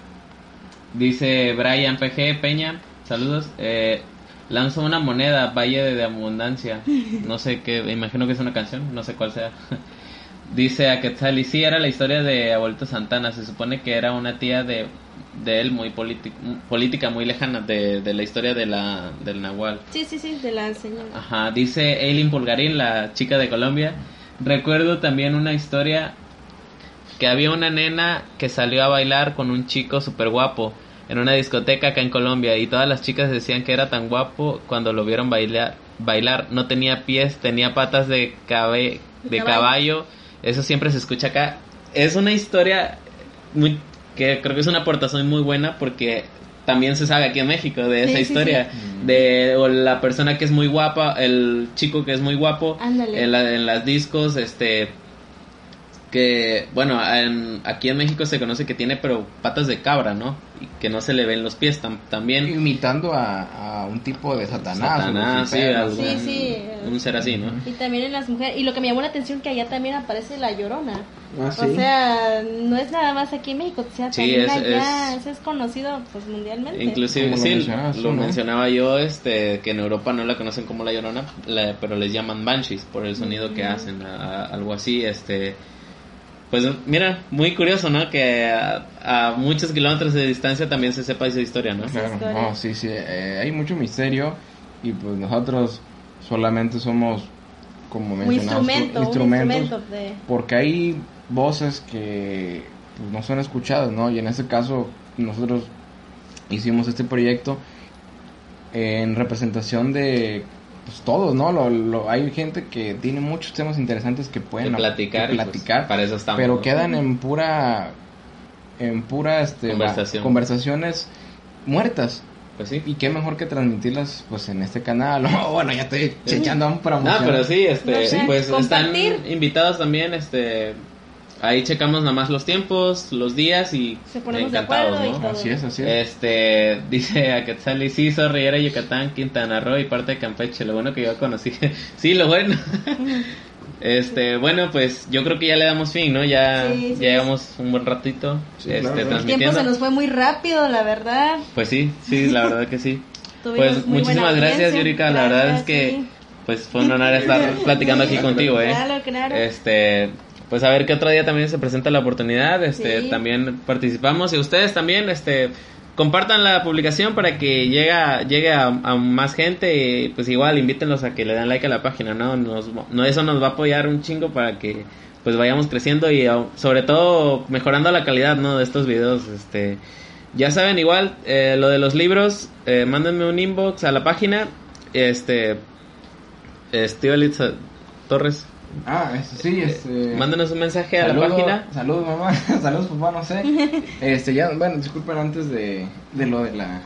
dice Brian PG Peña, saludos. Eh, Lanzo una moneda, Valle de Abundancia. No sé qué, imagino que es una canción, no sé cuál sea. *laughs* Dice a Quetzal, y sí, era la historia de Abuelito Santana. Se supone que era una tía de, de él, muy política, muy lejana de, de, la historia de la, del Nahual. Sí, sí, sí, de la señora. Ajá, dice Eileen Pulgarín, la chica de Colombia. Recuerdo también una historia que había una nena que salió a bailar con un chico súper guapo en una discoteca acá en Colombia y todas las chicas decían que era tan guapo cuando lo vieron bailar. bailar. No tenía pies, tenía patas de, cabe, de caballo eso siempre se escucha acá. Es una historia muy que creo que es una aportación muy buena porque también se sabe aquí en México de esa historia de o la persona que es muy guapa, el chico que es muy guapo en, en las discos, este que bueno en, aquí en México se conoce que tiene pero patas de cabra no y que no se le ven los pies también. Imitando a, un tipo de satanás, satanás sí, sí, un ser así no y también en las mujeres y lo que me llamó la atención que allá también aparece la llorona. Ah, o sea no es nada más aquí en México o sea también es, allá es, es, conocido pues mundialmente. Inclusive sí lo mencionaba yo este que en Europa no la conocen como la llorona pero les llaman banshees por el sonido que hacen algo así este pues mira, muy curioso, ¿no? Que a, muchos kilómetros de distancia también se sepa esa historia, ¿no? Claro, sí, sí, eh, hay mucho misterio y pues nosotros solamente somos, como mencionamos, instrumentos, porque hay voces que pues, no son escuchadas, ¿no? Y en este caso nosotros hicimos este proyecto en representación de pues todos, ¿no? Lo, hay gente que tiene muchos temas interesantes que pueden platicar, pues, platicar para eso estamos, pero quedan en pura en pura este, conversaciones muertas. Pues sí. Y qué mejor que transmitirlas pues en este canal. *laughs* bueno, ya estoy echando un promoción. No, pero sí, este, pues están invitados también este Ahí checamos nada más los tiempos, los días y Se ponemos encantados, ¿no? Así es, así es. Este, dice a Quetzali, sí, sorry, era Yucatán, Quintana Roo y parte de Campeche, lo bueno que yo conocí. *laughs* sí, lo bueno. *laughs* este, bueno, pues yo creo que ya le damos fin, ¿no? Ya, llevamos un buen ratito este, transmitiendo. El tiempo se nos fue muy rápido, la verdad. Pues sí, sí, la verdad que sí. *laughs* pues muchísimas gracias, Yurika, la verdad es que pues fue un honor estar platicando aquí contigo, ¿eh? Claro, claro. Este, pues a ver qué otro día también se presenta la oportunidad, este, también participamos y ustedes también, este, compartan la publicación para que llegue, llegue a, más gente y pues igual invítenlos a que le den like a la página, ¿no? Nos, no eso nos va a apoyar un chingo para que pues vayamos creciendo y sobre todo mejorando la calidad, ¿no? De estos videos, este, ya saben igual eh, lo de los libros, eh, mándenme un inbox a la página, este, Steve Torres Ah, sí, este... Mándanos un mensaje a la página. Saludos, mamá. *laughs* saludos, papá, no sé. *laughs* Este, ya, bueno, disculpen antes de, de lo de la...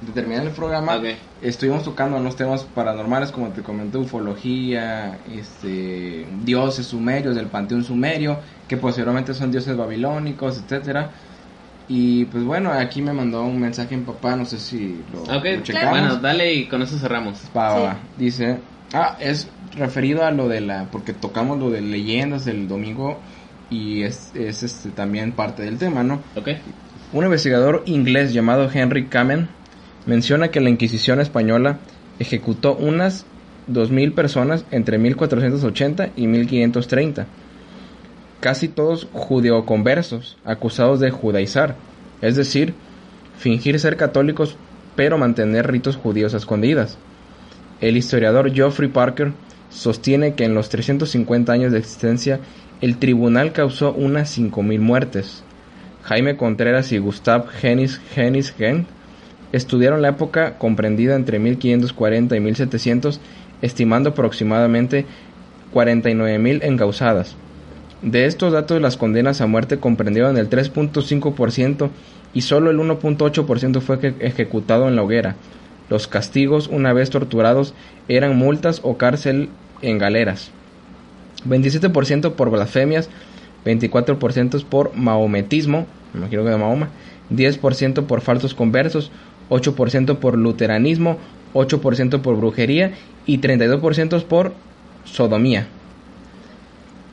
De terminar el programa, estuvimos tocando unos temas paranormales, como te comenté, ufología, este, dioses sumerios del panteón sumerio, que posteriormente son dioses babilónicos, etcétera. Y pues bueno, aquí me mandó un mensaje en papá, no sé si lo, checamos. Bueno, dale y con eso cerramos. Dice, ah, es referido a lo de la, porque tocamos lo de leyendas del domingo y es, es este, también parte del tema, ¿no? Ok. Un investigador inglés llamado Henry Kamen menciona que la Inquisición española ejecutó unas 2.000 personas entre 1480 y 1530, casi todos judeoconversos, acusados de judaizar, es decir, fingir ser católicos pero mantener ritos judíos a escondidas. El historiador Geoffrey Parker sostiene que en los 350 años de existencia el tribunal causó unas 5.000 muertes. Jaime Contreras y Gustav Hennis Hennis Gent estudiaron la época comprendida entre 1540 y 1700, estimando aproximadamente 49.000 encausadas. De estos datos, las condenas a muerte comprendieron el 3.5% y solo el 1.8% fue ejecutado en la hoguera. Los castigos, una vez torturados, eran multas o cárcel en galeras. 27% por blasfemias, 24% por maometismo, me imagino que de Mahoma, 10% por falsos conversos, 8% por luteranismo, 8% por brujería y 32% por sodomía,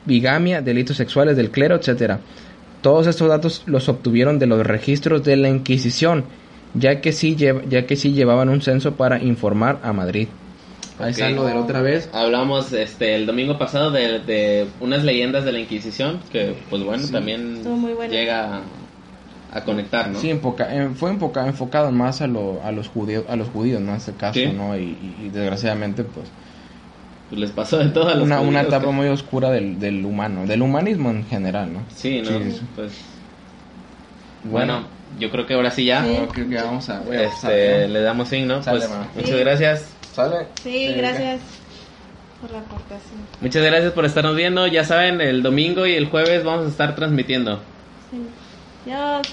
bigamia, delitos sexuales del clero, etc. Todos estos datos los obtuvieron de los registros de la Inquisición ya que sí, ya que sí llevaban un censo para informar a Madrid. Ahí Ok. está lo de la otra vez. Hablamos este el domingo pasado de, de unas leyendas de la Inquisición que pues bueno también Estuvo muy bueno. llega a, a conectar, ¿no? Sí, enfoca- eh, fue enfoca- enfocado más a, lo, a los judíos, a los judíos, ¿no? En este caso, Sí. ¿no? Y, y- y desgraciadamente, pues, Pues les pasó de todo a los una, una judíos, etapa que- muy oscura del, del humano, del humanismo en general, ¿no? Sí, ¿no? Sí. Pues bueno, yo creo que ahora sí ya Sí. Creo que vamos a... este, le damos fin, ¿no? Sale, Pues muchas Sí. gracias. ¿Sale? Sí, gracias por la aportación. Muchas gracias por estarnos viendo. Ya saben, el domingo y el jueves vamos a estar transmitiendo. Sí. Adiós.